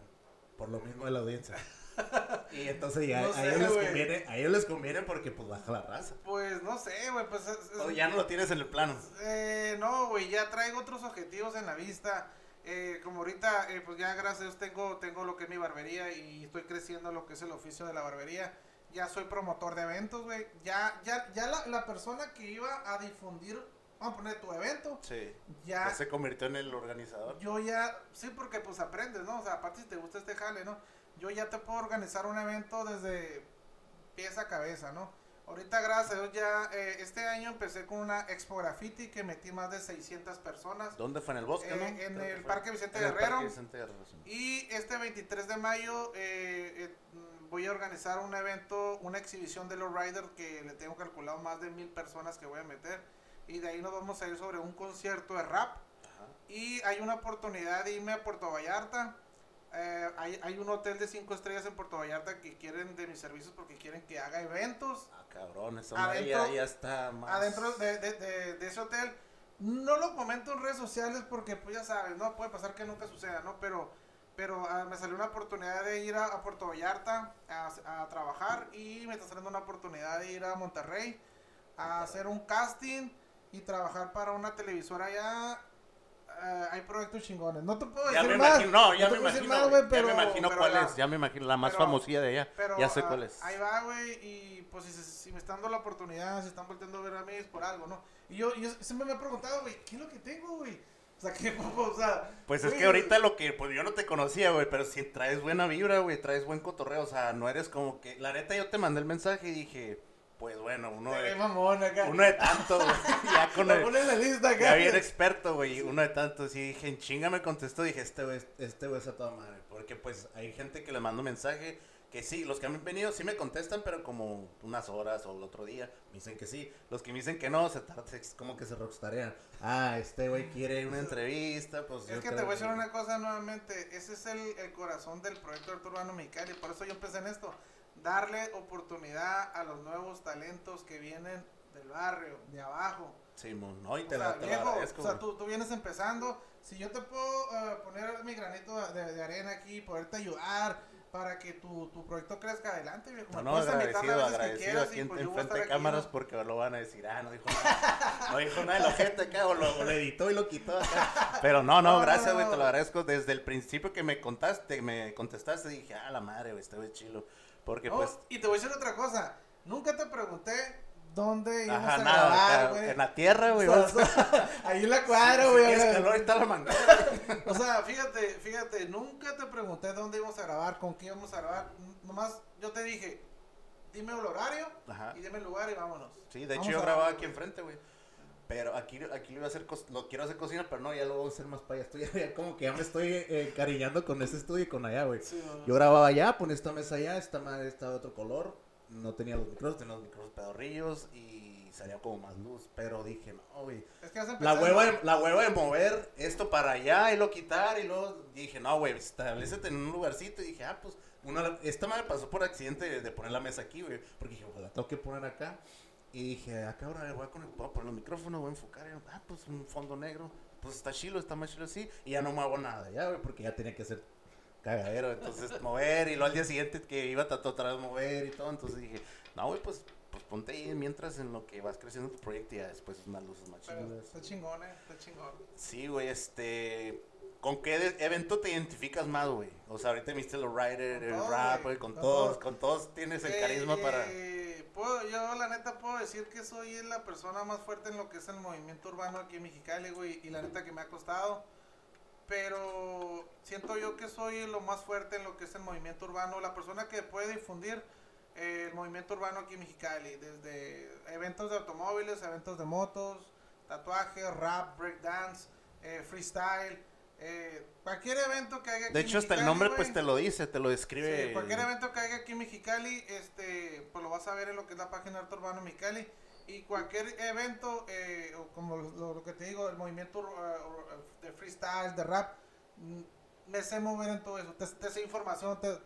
Por lo mismo de la audiencia. y entonces ya No a, sé, ellos les güey. conviene, a ellos les conviene porque pues baja la raza. Pues no sé, güey, pues es- es- O ya no lo tienes en el plano. Eh, no, güey, ya traigo otros objetivos en la vista. Eh, como ahorita, eh, pues ya gracias a Dios tengo, tengo lo que es mi barbería y estoy creciendo lo que es el oficio de la barbería. Ya soy promotor de eventos, güey. Ya, ya, ya la, la persona que iba a difundir, vamos a poner tu evento, Sí. ya, Ya se convirtió en el organizador. yo ya, sí, porque pues aprendes, ¿no? O sea, aparte si te gusta este jale, ¿no? Yo ya te puedo organizar un evento desde pieza a cabeza, ¿no? Ahorita, gracias a Dios, ya eh, este año empecé con una Expo Graffiti que metí más de 600 personas. ¿Dónde fue? ¿En el bosque, Eh, no? en el. Parque Vicente En el Guerrero. Parque Vicente Guerrero, sí. Y este 23 de mayo eh, eh, voy a organizar un evento, una exhibición de los Riders que le tengo calculado más de mil personas que voy a meter. Y de ahí nos vamos a ir sobre un concierto de rap. Ajá. Y hay una oportunidad de irme a Puerto Vallarta. Eh, hay, hay un hotel de cinco estrellas en Puerto Vallarta que quieren de mis servicios porque quieren que haga eventos Ah, cabrón, madre ya, ya está más... adentro de, de- de- de ese hotel. No lo comento en redes sociales porque, pues ya sabes, no puede pasar que nunca suceda, ¿no? Pero, pero ah, me salió una oportunidad de ir a, a Puerto Vallarta a, a trabajar y me está saliendo una oportunidad de ir a Monterrey a hacer un casting y trabajar para una televisora allá. Ah, hay proyectos chingones. No te puedo Ya decir me más. imagino, no, ya me imagino, más, güey, güey, pero- ya me imagino pero cuál ya- es, ya me imagino la más pero- famosilla de ella, pero, ya sé cuál es. Ahí va, güey, y pues si, si me están dando la oportunidad, si están volteando a ver a mí es por algo, ¿no? Y yo, yo siempre me he preguntado, güey, ¿qué es lo que tengo, güey? O sea, ¿qué, o sea... Pues es que ahorita lo que, pues yo no te conocía, güey, pero si traes buena vibra, güey, traes buen cotorreo, o sea, no eres como que, la neta yo te mandé el mensaje y dije, pues bueno, uno de, mamón acá. uno de tanto, güey, ya con el, la lista acá. ya bien experto, güey, uno de tanto, sí dije, en chinga me contestó, dije, este güey, este güey es a toda madre, porque pues hay gente que le mando mensaje, que sí, los que han venido sí me contestan, pero como unas horas o el otro día, me dicen que sí, los que me dicen que no, se como que se rockstarean, ah, este güey quiere una entrevista, pues yo Es que te voy a decir una cosa nuevamente, ese es el, el corazón del proyecto Arturo Urbano Mexicali, por eso yo empecé en esto, darle oportunidad a los nuevos talentos que vienen del barrio, de abajo. Simón, no, y O te, sea, la, te lo viejo, agradezco, o sea, tú, tú vienes empezando. Si yo te puedo eh, poner mi granito de, de arena aquí, poderte ayudar, para que tu, tu proyecto crezca adelante, viejo. No, no, las agradecido, agradecido quieras aquí en, pues, enfrente de aquí, cámaras ¿no? porque lo van a decir, ah, no dijo nada, no dijo nada el ojete acá, o lo, o lo editó y lo quitó acá. Pero no, no, No, gracias, no, güey, no. te lo agradezco. Desde el principio que me contaste, me contestaste, dije, ah, la madre, güey, este güey chilo. Porque No, pues, Y te voy a decir otra cosa. Nunca te pregunté dónde íbamos ajá, a nada, grabar, güey. en la tierra, güey. O sea, ahí en la cuadra, güey. calor, está la manguera. O sea, fíjate, fíjate, nunca te pregunté dónde íbamos a grabar, con qué íbamos a grabar. Nomás yo te dije, dime el horario Ajá. y dime el lugar y vámonos. Sí, de hecho yo grababa aquí enfrente, güey. Pero aquí, aquí lo, iba a hacer, lo quiero hacer cocina, pero no, ya lo voy a hacer más para allá. Estoy ya como que ya me estoy eh, encariñando con ese estudio y con allá, güey. Sí. Yo grababa allá, ponía esta mesa allá, esta madre estaba de otro color. No tenía los micrófonos, tenía los micrófonos pedorrillos y salía como más luz. Pero dije, no, güey. Es que La hueva, de, la hueva de mover esto para allá y lo quitar y luego dije, no, güey, establecete en un lugarcito y dije, ah, pues, una, esta madre pasó por accidente de, de poner la mesa aquí, güey, porque dije, pues la tengo que poner acá. Y dije, acá ahora voy a, conectar, voy a poner los micrófonos, voy a enfocar, y, ah, pues un fondo negro, pues está chilo, está más chilo así, y ya no me hago nada, ya, güey, porque ya tenía que hacer cagadero, entonces mover, y luego al día siguiente que iba a tratar otra vez mover y todo, entonces dije, no, güey, pues, pues ponte ahí mientras en lo que vas creciendo tu proyecto y ya después unas luces más chidas. está chingón, eh, está chingón. Sí, güey, este. ¿Con qué evento te identificas más, güey? O sea, ahorita viste los Rider, el todos, rap, güey, con con todos, todos. con todos tienes el Eh, carisma para. eh, puedo- yo, la neta, puedo decir que soy la persona más fuerte en lo que es el movimiento urbano aquí en Mexicali, güey. Y la neta que me ha costado. Pero siento yo que soy lo más fuerte en lo que es el movimiento urbano. La persona que puede difundir eh, el movimiento urbano aquí en Mexicali. Desde eventos de automóviles, eventos de motos, tatuajes, rap, breakdance, eh, freestyle. Eh, cualquier evento que haya aquí De en hecho, hasta el Mexicali, nombre, güey. pues te lo dice, te lo describe. Sí, cualquier evento que haya aquí en Mexicali, este, pues lo vas a ver en lo que es la página de Arte Urbano Mexicali. Y cualquier evento, eh, o como lo, lo que te digo, el movimiento uh, de freestyle, de rap, mm, me sé mover en todo eso. Te, te sé información, te,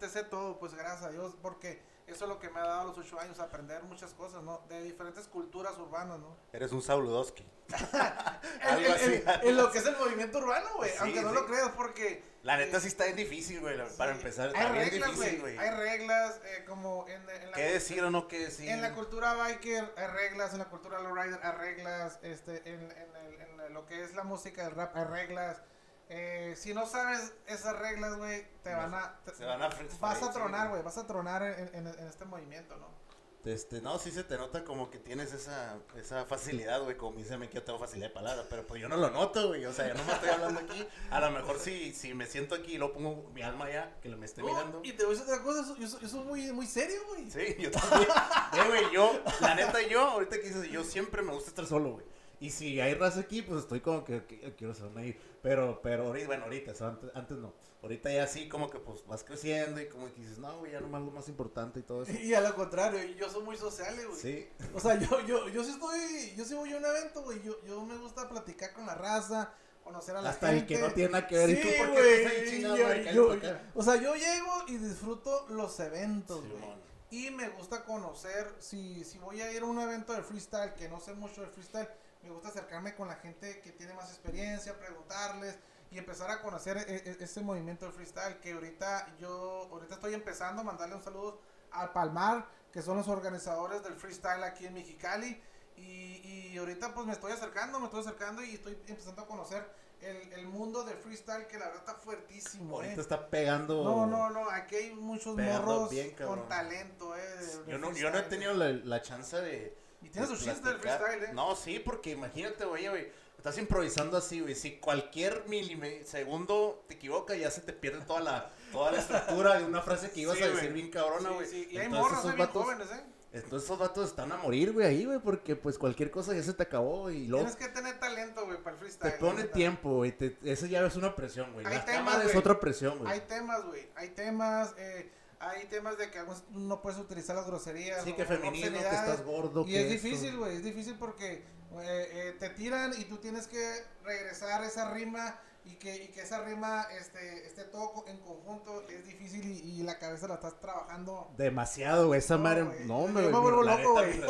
te sé todo, pues gracias a Dios, porque eso es lo que me ha dado los ocho años, aprender muchas cosas, ¿no? De diferentes culturas urbanas, ¿no? Eres un Sauludowski. Algo en- así. en- en lo que es el movimiento urbano, güey, Sí, aunque no sí. lo creas, porque... La neta sí está bien difícil, güey. Para Sí. empezar, hay está bien reglas, difícil, güey. Hay reglas, eh, como en, en la ¿Qué decir o no qué decir? En la cultura biker hay reglas, en la cultura lowrider hay reglas, este, en, en el- lo que es la música del rap hay reglas. Eh, si no sabes esas reglas, güey, te van a... te- Se van a vas a tronar, güey. vas a tronar en, en- en este movimiento, ¿no? Este, no, sí se te nota como que tienes esa, esa facilidad, güey, como dice que yo tengo facilidad de palabra, pero pues yo no lo noto, güey, o sea, yo no me estoy hablando aquí, a lo mejor si, si me siento aquí y lo pongo mi alma allá, que lo me esté mirando. y te voy a decir otra cosa, yo, soy- muy, muy serio, güey. Sí, yo también. Eh, güey, yo, la neta, yo, ahorita que dices, yo siempre me gusta estar solo, güey. Y si hay raza aquí, pues estoy como que, que- quiero ser ahí. Pero, pero ahorita, bueno, ahorita, antes, antes no. Ahorita ya sí, como que pues vas creciendo y como que dices, no, güey, ya nomás lo más importante y todo eso. Y a lo contrario, yo soy muy sociable, güey. Sí, O sea, yo, yo, yo sí estoy, yo sí voy a un evento, güey, yo, yo me gusta platicar con la raza, conocer a la hasta gente. el que no tiene nada que ver. ¿Y tú Sí, por qué ahí chingado, yo- yo-. O sea, yo llego y disfruto los eventos, güey. Y me gusta conocer, si, si voy a ir a un evento de freestyle, que no sé mucho de freestyle, me gusta acercarme con la gente que tiene más experiencia, preguntarles y empezar a conocer e- e- ese movimiento de freestyle que ahorita yo, ahorita estoy empezando a mandarle un saludo al Palmar, que son los organizadores del freestyle aquí en Mexicali. Y, y ahorita pues me estoy acercando, me estoy acercando y estoy empezando a conocer el, el mundo de freestyle que la verdad está fuertísimo. Ahorita eh. está pegando. No, no, no, aquí hay muchos morros bien, con talento, eh. Yo no, yo no he tenido la, la chance de. Y tiene su chiste del freestyle, eh. No, sí, porque imagínate, güey, güey. Estás improvisando así, güey. Si cualquier milisegundo te equivocas, ya se te pierde toda la, toda la estructura de una frase que ibas Sí, a güey. decir bien cabrona, Sí, güey. sí, Y hay Entonces, morros bien vatos- jóvenes, eh. Entonces esos vatos están a morir, güey, ahí, güey, porque pues cualquier cosa ya se te acabó y luego Tienes que tener talento, güey, para el te freestyle. pone la neta. tiempo, güey. te- Eso ya es una presión, güey. Hay La temas, es otra presión, güey. Hay temas, güey. Hay temas, eh, hay temas de que a veces no puedes utilizar las groserías. Sí, o que femenino, que estás gordo. Y que es esto. difícil, güey, es difícil porque eh, eh, te tiran y tú tienes que regresar esa rima y que, y que esa rima este, esté todo co- en conjunto. Es difícil y, y la cabeza la estás trabajando. Demasiado, güey. Esa No, madre. güey. No, Yo me, me vuelvo loco, güey.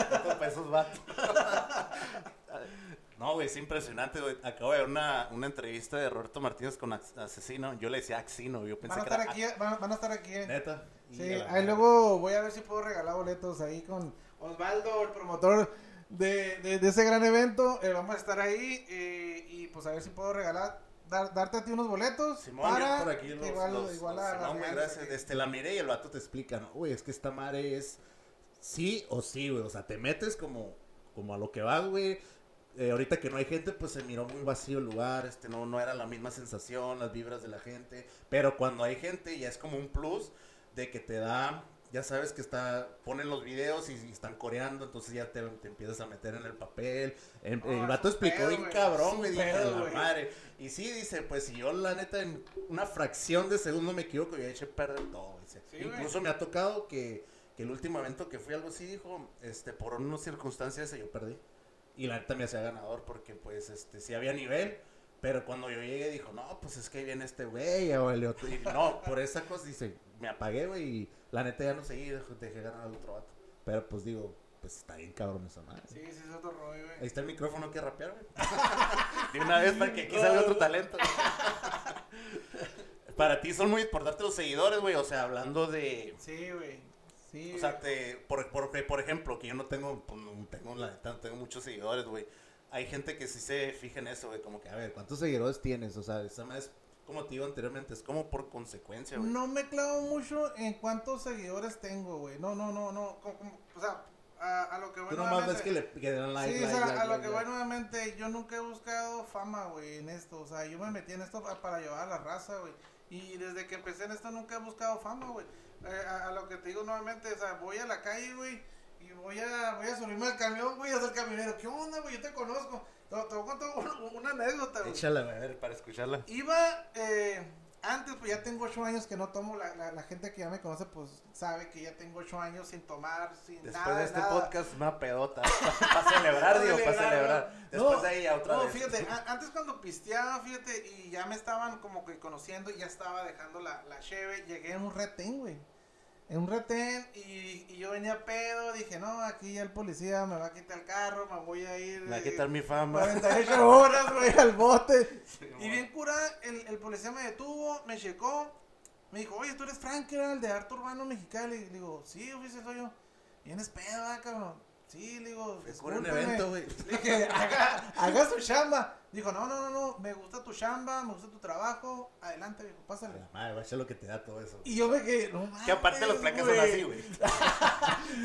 no, güey, es impresionante, güey. Acabo de ver una, una entrevista de Roberto Martínez con Asesino. Yo le decía Axino, yo pensé Van a que estar era aquí, van, van a estar aquí. eh. Neta. Sí, ahí luego voy a ver si puedo regalar boletos ahí con Osvaldo, el promotor de, de, de ese gran evento. Eh, vamos a estar ahí eh, y pues a ver si puedo regalar, dar, darte a ti unos boletos Simón, para por aquí los, igual, los- igual los- a Simón, güey, regalos gracias. Este, la miré y el vato te explica, ¿no? Güey, es que esta madre es sí o sí, güey. O sea, te metes como, como a lo que vas, güey. Eh, ahorita que no hay gente, pues se miró muy vacío el lugar. Este, no, no era la misma sensación, las vibras de la gente. Pero cuando hay gente, ya es como un plus de que te da. Ya sabes que está, ponen los videos y, y están coreando, entonces ya te, te empiezas a meter en el papel. El, el Ah, vato explicó bien cabrón, pedo, "A la güey". madre. Y sí, dice, pues si yo la neta en una fracción de segundo me equivoco, yo eché perder todo. dice. Sí. Incluso me ha tocado que, que el último evento que fui algo así, dijo, este, por unas circunstancias yo perdí. Y la neta me hacía ganador porque pues este sí había nivel. Pero cuando yo llegué dijo, no, pues es que ahí viene este güey o el otro. Y no, por esa cosa dice, me apagué, güey, y la neta ya no seguí, dejé, dejé ganar al otro vato. Pero pues digo, pues está bien cabrón esa madre. Sí, sí, es otro rollo, Ahí güey. está el micrófono que rapear, güey. De una vez para que aquí salga otro talento. Para ti son muy importantes los seguidores, güey. O sea, hablando de. Sí, güey. Sí. O sea, te, por, por, por ejemplo, que yo no tengo, pues, no tengo, la neta, no tengo muchos seguidores, güey. Hay gente que sí se fija en eso, güey, como que, a ver, ¿Cuántos seguidores tienes? O sea, esa madre es como te digo anteriormente, es como por consecuencia, güey. No me clavo mucho en cuántos seguidores tengo, güey. No, no, no, no. como- como- o sea, a, a lo que voy Tú nomás ves que le que le dan like, sí, like, o sea, like, a lo like, que voy nuevamente, yo nunca he buscado fama, güey, en esto. O sea, yo me metí en esto pa- para llevar a la raza, güey. Y desde que empecé en esto nunca he buscado fama, güey. Eh, a, a lo que te digo nuevamente, o sea, voy a la calle, güey, y voy a, voy a subirme al camión, güey, a ser camionero. ¿Qué onda, güey? Yo te conozco. Te, te voy a contar un- una anécdota, güey. Échala, a ver, para escucharla. Iba, eh, antes, pues ya tengo ocho años que no tomo, la, la, la gente que ya me conoce, pues sabe que ya tengo ocho años sin tomar, sin Después nada, de este nada. podcast, una pedota. Para celebrar, digo, para celebrar. ¿no? Después No, de ahí, ya otra no, vez. fíjate, a- antes cuando pisteaba, fíjate, y ya me estaban como que conociendo, y ya estaba dejando la, la cheve, llegué en un retén, güey. En un retén, y, y yo venía pedo, dije, no, aquí ya el policía me va a quitar el carro, me voy a ir... Me va a eh, quitar mi fama. 48 horas, güey, al bote. Y bien curada, el, el policía me detuvo, me checó, me dijo, oye, tú eres Frank, era el de Arte Urbano Mexicali. Le digo, sí, oficial, soy yo. Vienes pedo, cabrón. Sí, le digo, Es un evento, güey. Le dije, haga, haga su chamba. Dijo, no, no, no, no, me gusta tu chamba, me gusta tu trabajo. Adelante, viejo, A pásale. la madre, vaya lo que te da todo eso. Y yo me quedé, no mames. Que aparte los placas son así, güey.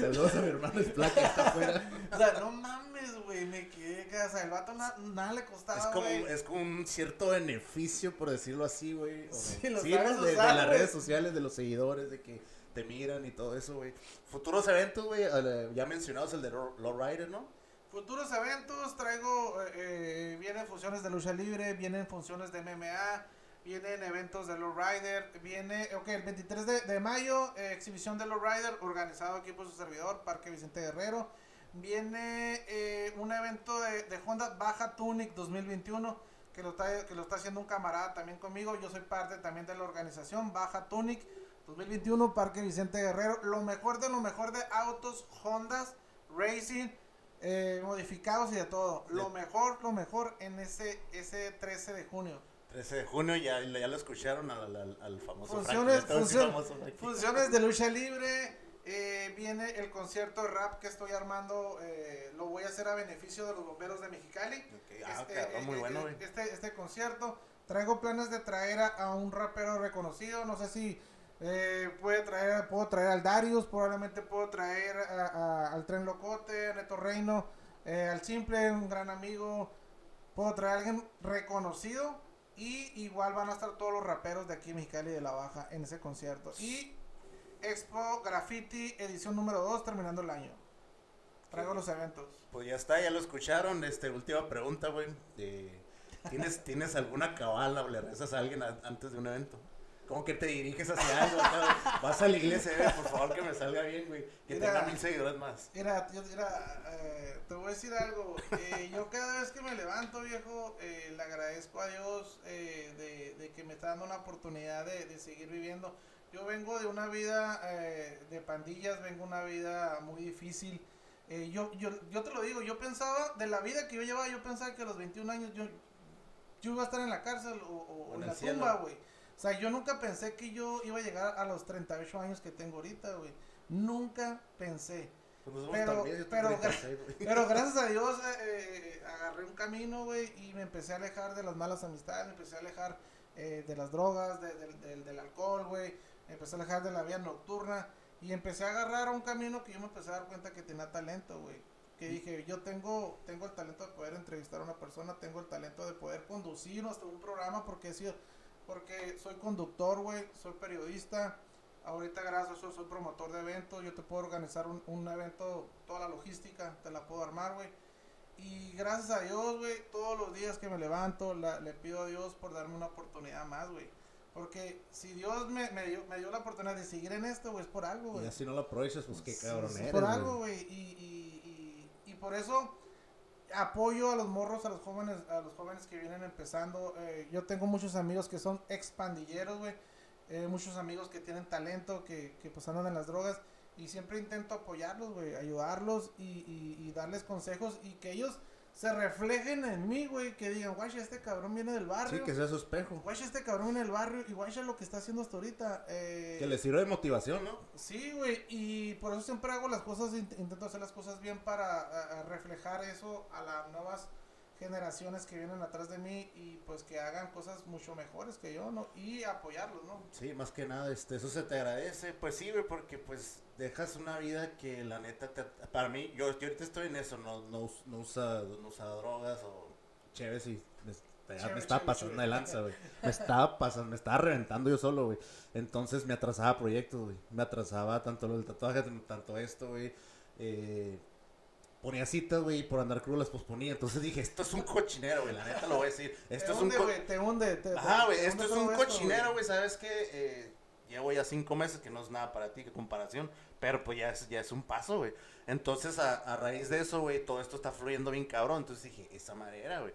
Saludos a mi hermano es placa, está afuera. O sea, no mames, güey, me quedé, o sea, el vato na- nada le costaba, Es como, güey. es como un cierto beneficio, por decirlo así, güey. o Sí, lo sabes de, de usar, las güey. redes sociales, de los seguidores, de que te miran y todo eso, güey. Futuros eventos, güey, ya mencionados el de Lowrider, ¿no? Futuros eventos, traigo, eh, eh, vienen funciones de lucha libre, vienen funciones de MMA, vienen eventos de Lowrider, viene, ok, el 23 de, mayo, eh, exhibición de Lowrider, organizado aquí por su servidor, Parque Vicente Guerrero. Viene eh, un evento de, de Honda Baja Tunic 2021, que lo, está, que lo está haciendo un camarada también conmigo, yo soy parte también de la organización Baja Tunic 2021, Parque Vicente Guerrero, lo mejor de lo mejor de autos, Hondas, Racing, eh, modificados y de todo. Lo mejor, lo mejor en ese, ese 13 de junio. 13 de junio, ya, ya lo escucharon al, al, al famoso Funciones, Frankie, famoso Frankie. funciones de lucha libre. eh, viene el concierto de rap que estoy armando. eh, lo voy a hacer a beneficio de los bomberos de Mexicali. Ok, Ah, Este, cabrón, muy eh, bueno, eh. Este, este concierto. Traigo planes de traer a, a un rapero reconocido. No sé si eh, puede traer, puedo traer al Darius. Probablemente puedo traer a- al Tren Locote, a Neto Reino, eh, al Simple, un gran amigo. Puedo traer a alguien reconocido. Y igual van a estar todos los raperos de aquí, Mexicali de la Baja, en ese concierto. Y Expo Graffiti, edición número 2, terminando el año. Traigo los eventos. Pues ya está, ya lo escucharon. Este, última pregunta, güey. Eh, ¿tienes, ¿Tienes alguna cabala o le rezas a alguien antes de un evento? ¿Cómo que te diriges hacia algo? Vas a la iglesia, güey, por favor que me salga bien, güey. Que Mira. tenga mil seguidores más. Mira, yo- mira, eh, te voy a decir algo. Eh, yo cada vez que me levanto, viejo, eh, le agradezco a Dios eh, de, de que me está dando una oportunidad de, de seguir viviendo. Yo vengo de una vida eh, de pandillas, vengo de una vida muy difícil. Eh, yo, yo, yo te lo digo, yo pensaba, de la vida que yo llevaba, yo pensaba que a los 21 años yo, yo iba a estar en la cárcel o, o O en la cielo. tumba, güey. O sea, yo nunca pensé que yo iba a llegar a los 38 años que tengo ahorita, güey. Nunca pensé. Pues Pero- también, pero- tengo 36, güey. Pero gracias a Dios eh, agarré un camino, güey, y me empecé a alejar de las malas amistades, me empecé a alejar eh, de las drogas, de- del- del- del alcohol, güey, me empecé a alejar de la vida nocturna y empecé a agarrar un camino que yo me empecé a dar cuenta que tenía talento, güey. Que dije, yo tengo, tengo el talento de poder entrevistar a una persona, tengo el talento de poder conducir hasta un programa porque he sido, porque soy conductor, güey, soy periodista, Ahorita, gracias a eso, soy promotor de eventos. Yo te puedo organizar un, un evento, toda la logística, te la puedo armar, güey. Y gracias a Dios, güey, todos los días que me levanto, la- le pido a Dios por darme una oportunidad más, güey. Porque si Dios me, me, dio, me dio la oportunidad de seguir en esto, güey, es por algo, Y güey. así no lo aprovechas, pues qué cabrón sí, eres, por algo, güey. Y, y, y, y por eso apoyo a los morros, a los jóvenes, a los jóvenes que vienen empezando. Eh, yo tengo muchos amigos que son expandilleros, güey. Eh, muchos amigos que tienen talento, que, que pues andan en las drogas. Y siempre intento apoyarlos, güey, ayudarlos y, y, y darles consejos y que ellos se reflejen en mí, güey, que digan, guay, este cabrón viene del barrio. Sí, que sea su espejo. Guay, este cabrón viene del barrio y guay, lo que está haciendo hasta ahorita. Eh, Que le sirva de motivación, ¿no? Sí, güey, y por eso siempre hago las cosas, int- intento hacer las cosas bien para a- a reflejar eso a las nuevas generaciones que vienen atrás de mí y pues que hagan cosas mucho mejores que yo, ¿no? Y apoyarlos, ¿no? Sí, más que nada, este, eso se te agradece. Pues sí, porque pues Dejas una vida que la neta, te, para mí, yo, yo ahorita estoy en eso, no, no, no, usa, no usa drogas o chéves y me, Chévere, me estaba chévere, pasando chévere. de lanza, güey. Me estaba pasando, me estaba reventando yo solo, güey. Entonces me atrasaba proyectos, güey. Me atrasaba tanto lo del tatuaje, tanto esto, güey. Eh, ponía citas, güey, y por andar crudo las posponía. Entonces dije, esto es un cochinero, güey, la neta lo voy a decir. Esto te es un hunde, co- güey, te hunde. Te, Ajá, güey, esto es un cochinero, güey, ¿sabes qué? Eh, llevo ya cinco meses, que no es nada para ti, que comparación, pero pues ya es, ya es un paso, güey. Entonces, a, a raíz de eso, güey, todo esto está fluyendo bien cabrón. Entonces dije, esa manera, güey.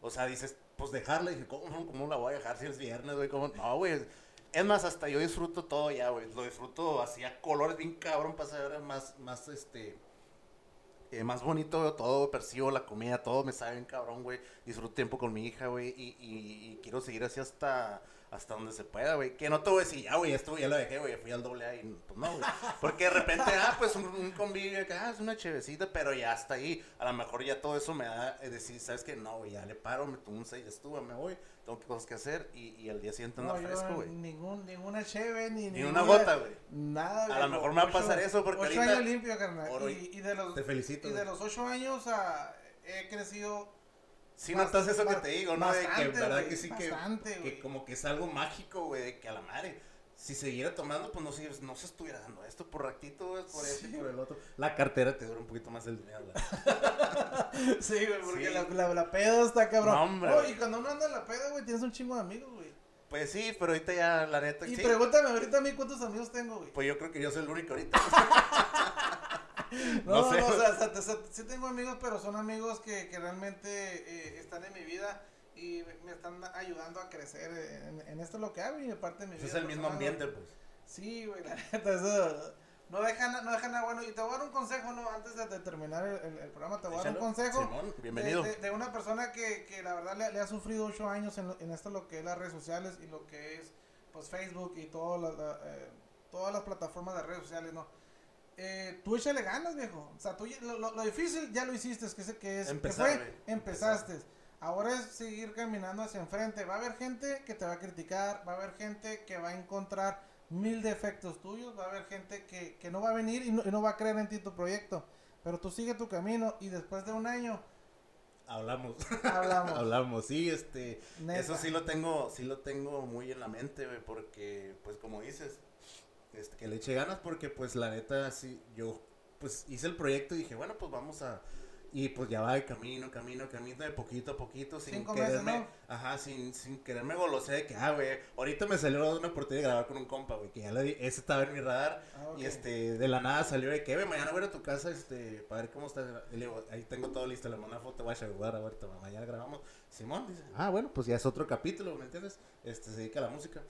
O sea, dices, pues dejarla. Y dije, ¿cómo, ¿cómo la voy a dejar si es viernes, güey? ¿Cómo? No, güey. Es más, hasta yo disfruto todo ya, güey. Lo disfruto así a colores bien cabrón para saber más, más, este... eh, más bonito todo, percibo la comida, todo me sabe bien cabrón, güey. Disfruto tiempo con mi hija, güey. Y, y- y quiero seguir así hasta, hasta donde se pueda, güey. Que no te voy a decir, ya, güey, esto ya lo dejé, güey. Fui al doble A y pues no, güey. Porque de repente, ah, pues un, un convivio acá, ah, es una chevecita, pero ya hasta ahí. A lo mejor ya todo eso me da eh, decir, ¿sabes qué? No, güey, ya le paro, me tomo un 6, ya estuve, me voy. Tengo cosas que hacer y, y al día siguiente anda No, fresco, güey. ningún, ninguna cheve, ni, Ni ninguna- una gota, güey. Nada, A güey. lo mejor me va a pasar eso, porque ocho ahorita- años limpio, carnal. Y, de los, Te felicito, y de los ocho años ah, he crecido Sí notas eso que Bast- te digo, ¿no? De que, bastante, verdad güey, que sí que, bastante, que güey. como que es algo mágico, güey, de que a la madre, si siguiera tomando, pues no, se- no se estuviera dando esto por ratito, güey, por este y por el otro. La cartera te dura un poquito más el dinero. la- Sí, güey, porque Sí. La, la, la peda está cabrón. No, hombre, y cuando uno anda en la peda, güey, tienes un chingo de amigos, güey. Pues sí, pero ahorita ya, la neta, Y sí. pregúntame ahorita a mí cuántos amigos tengo, güey. Pues yo creo que yo soy el único ahorita. No, no sé. no, o sea, o sea, sí tengo amigos, pero son amigos que, que realmente eh, están en mi vida y me están ayudando a crecer en, en esto lo que hago y en parte de mi vida. es el mismo ambiente, pues. Sí, güey, la neta, eso no deja, na- no deja nada bueno. Y te voy a dar un consejo, ¿no? Antes de, terminar el, el- el programa, te voy a dar un consejo. Simón, bienvenido. De, de- de una persona que, que la verdad le, le ha sufrido ocho años en, en esto lo que es las redes sociales y lo que es pues Facebook y todas las, eh, todas las plataformas de redes sociales, ¿no? Eh, tú échale ganas, viejo. O sea, tú, lo, lo- lo difícil ya lo hiciste, que, es, que, es, que fue, empezaste. Ahora es seguir caminando hacia enfrente. Va a haber gente que te va a criticar, va a haber gente que va a encontrar mil defectos tuyos, va a haber gente que, que no va a venir y no, y no va a creer en ti tu proyecto. Pero tú sigue tu camino y después de un año Hablamos. hablamos. Hablamos, sí, este. Neta. Eso sí lo tengo, sí lo tengo muy en la mente, porque, pues como dices, este, que le eche ganas porque pues la neta sí yo pues hice el proyecto y dije bueno pues vamos a y pues ya va de camino camino camino de poquito a poquito sin Cinco meses, quererme ¿no? ajá sin, sin quererme golosear de que ah güey ahorita me salió una oportunidad de grabar con un compa güey que ya le di ese estaba en mi radar Ah, y este de la nada salió de que "Ve, mañana voy a ir a tu casa este para ver cómo está y le digo ahí tengo todo listo le mando una foto voy a saludar ahorita mañana grabamos Simón dice ah bueno pues ya es otro capítulo ¿me entiendes? este se dedica a la música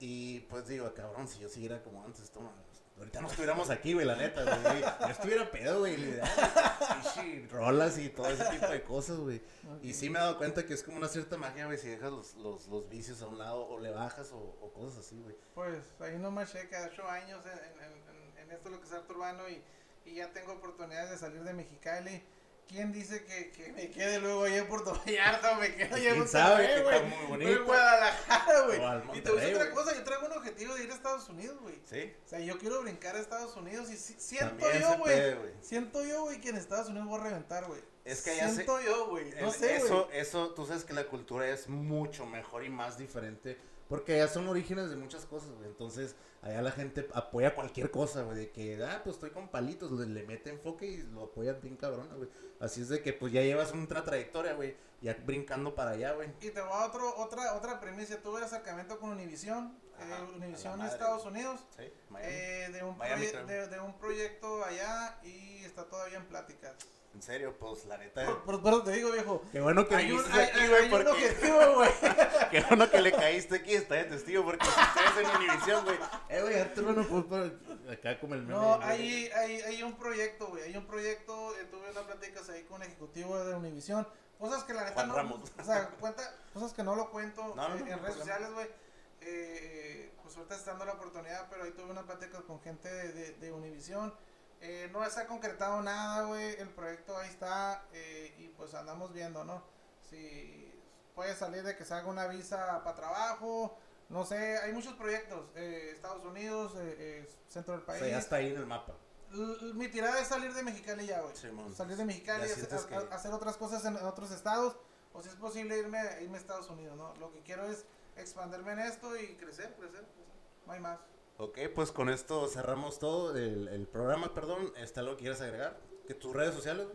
y pues digo, cabrón, si yo siguiera como antes, toma, ahorita no estuviéramos aquí, güey, la neta, güey. Yo estuviera pedo, güey. pinche Rolas y todo ese tipo de cosas, güey. Y sí me he dado cuenta que es como una cierta magia, güey, si dejas los, los, los vicios a un lado o le bajas o, cosas así, güey. Pues ahí nomás checa, ocho años en, en, en, en esto lo que es arte urbano y, y ya tengo oportunidades de salir de Mexicali. ¿Quién dice que, que me quede luego allá en Puerto Vallarta o me quedo allá en. Monterrey, güey? está muy bonito. en Guadalajara, güey. Y te voy a decir otra cosa, yo traigo un objetivo de ir a Estados Unidos, güey. Sí. O sea, yo quiero brincar a Estados Unidos y si- siento yo, güey. puede, güey. Siento yo, güey, que en Estados Unidos voy a reventar, güey. Es que allá se- Siento yo, güey. No El- sé, eso, eso, tú sabes que la cultura es mucho mejor y más diferente. Porque allá son orígenes de muchas cosas, güey. Entonces, allá la gente apoya cualquier cosa, güey. De que, ah, pues estoy con palitos, le, le mete enfoque y lo apoyan bien cabrón, güey. Así es de que, pues ya llevas una trayectoria, güey. Ya brincando para allá, güey. Y te voy a otro, otra, otra premisa. Tuve acercamiento con Univision. Ajá, eh, Univision Estados Unidos. Sí, Miami. eh, de, un Miami, de, de un proyecto allá y está todavía en pláticas. En serio, pues la neta. Por, por, por eso te digo, viejo. Qué bueno que viniste aquí, güey, porque. objetivo, güey. Qué bueno que le caíste aquí, está de testigo, porque si ustedes en Univisión, güey. Eh, güey, Arturo no puedo por- acá como el meme. No, hay, hay, hay un proyecto, güey. Hay un proyecto. eh, tuve unas pláticas ahí con un ejecutivo de Univision. Cosas que la neta Juan no. Ramos. O sea, cuenta, cosas que no lo cuento No, no, eh, no, en no redes problema. sociales, güey. Eh, pues ahorita está dando la oportunidad, pero ahí tuve unas pláticas con gente de, de, de Univision. Eh, no se ha concretado nada, güey. El proyecto ahí está eh, y pues andamos viendo, ¿no? Si puede salir de que salga una visa para trabajo. No sé, hay muchos proyectos. eh, Estados Unidos, eh, eh, centro del O país. sea, ya está ahí en el mapa. L- Mi tirada es salir de Mexicali ya, güey. Salir de Mexicali, hacer, que- hacer otras cosas en otros estados. O si es posible irme, irme a Estados Unidos, ¿no? Lo que quiero es expandirme en esto y crecer, crecer, crecer. No hay más. Ok, pues con esto cerramos todo el, el programa, perdón. ¿Está algo que quieres agregar? ¿Que tus redes sociales?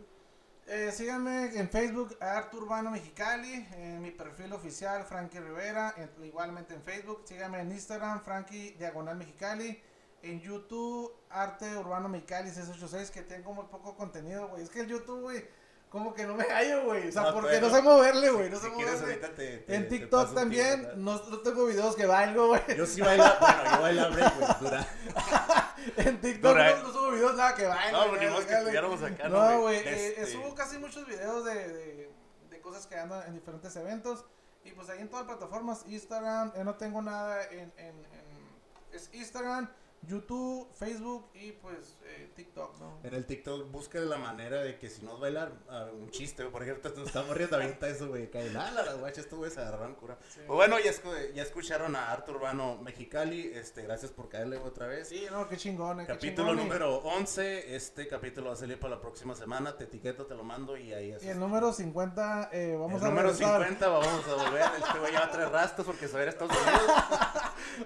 Eh, síganme en Facebook, Artur Urbano Mexicali, en mi perfil oficial, Frankie Rivera, en- igualmente en Facebook. Síganme en Instagram, Frankie Diagonal Mexicali. En YouTube, Arte Urbano Mexicali 686, que tengo muy poco contenido, güey. Es que el YouTube, güey, como que no me hallo, güey. O sea, No, porque no sé moverle, güey. No sé si moverle. ahorita te, te- En TikTok también, no, no tengo videos que bailo, güey. Yo sí bailo, bueno, yo bailo break, güey, dura. En TikTok Dura- no, no subo videos nada que bailo. No, modo que estuviéramos acá, No, ¿no, güey, eh, Este- subo casi muchos videos de, de, de cosas que ando en diferentes eventos. Y pues ahí en todas las plataformas, Instagram, eh, no tengo nada en, en, en- es Instagram, YouTube, Facebook y pues eh, TikTok, ¿no? En el TikTok busca la manera de que si no es bailar ah, un chiste, güey. Por ejemplo, nos estamos riendo ahorita eso, güey. Cae la las guachas, estos güeyes se agarraron cura. Sí. Pues bueno, ya, escu- ya escucharon a Artur Urbano Mexicali. Este, gracias por caerle otra vez. Sí, no, qué chingón, eh, qué Capítulo y- número 11. Este capítulo va a salir para la próxima semana. Te etiqueto, te lo mando y ahí es. Y el número 50, eh, vamos el a número regresar. 50 vamos a volver. Este güey ya va a traer rastas porque se va a ir a Estados Unidos.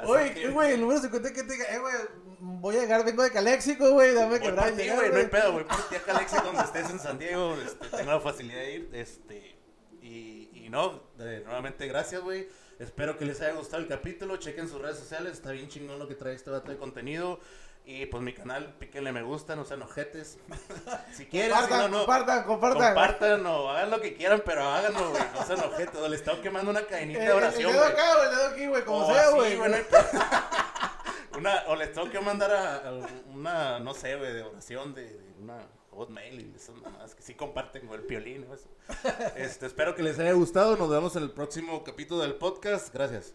Oye, que- ¿qué, güey, el número 50 que te diga, eh, güey, voy a llegar, vengo de Caléxico, güey, dame por ti, llegar, güey, no hay pedo, güey. Por ti acá, Alexia, donde estés en San Diego, este, tengo la facilidad de ir, este, y, y no, de- nuevamente gracias, güey. Espero que les haya gustado el capítulo, chequen sus redes sociales, está bien chingón lo que trae este vato de contenido. Y pues mi canal, píquenle me gusta, no sean ojetes. si quieren, si Compartan, no, no. compartan, compartan. Compartan o hagan lo que quieran, pero háganlo, güey. No sean ojetes. O les estaba quemando una cadenita de el oración, dedo güey. acá, güey, el dedo aquí, güey, como O sea, güey. no hay pedo. una, o les tengo que mandar a, a una, no sé, güey, de oración, de, de una hotmail y esas mamadas que sí comparten con el piolín o eso. Este, espero que les haya gustado. Nos vemos en el próximo capítulo del podcast. Gracias.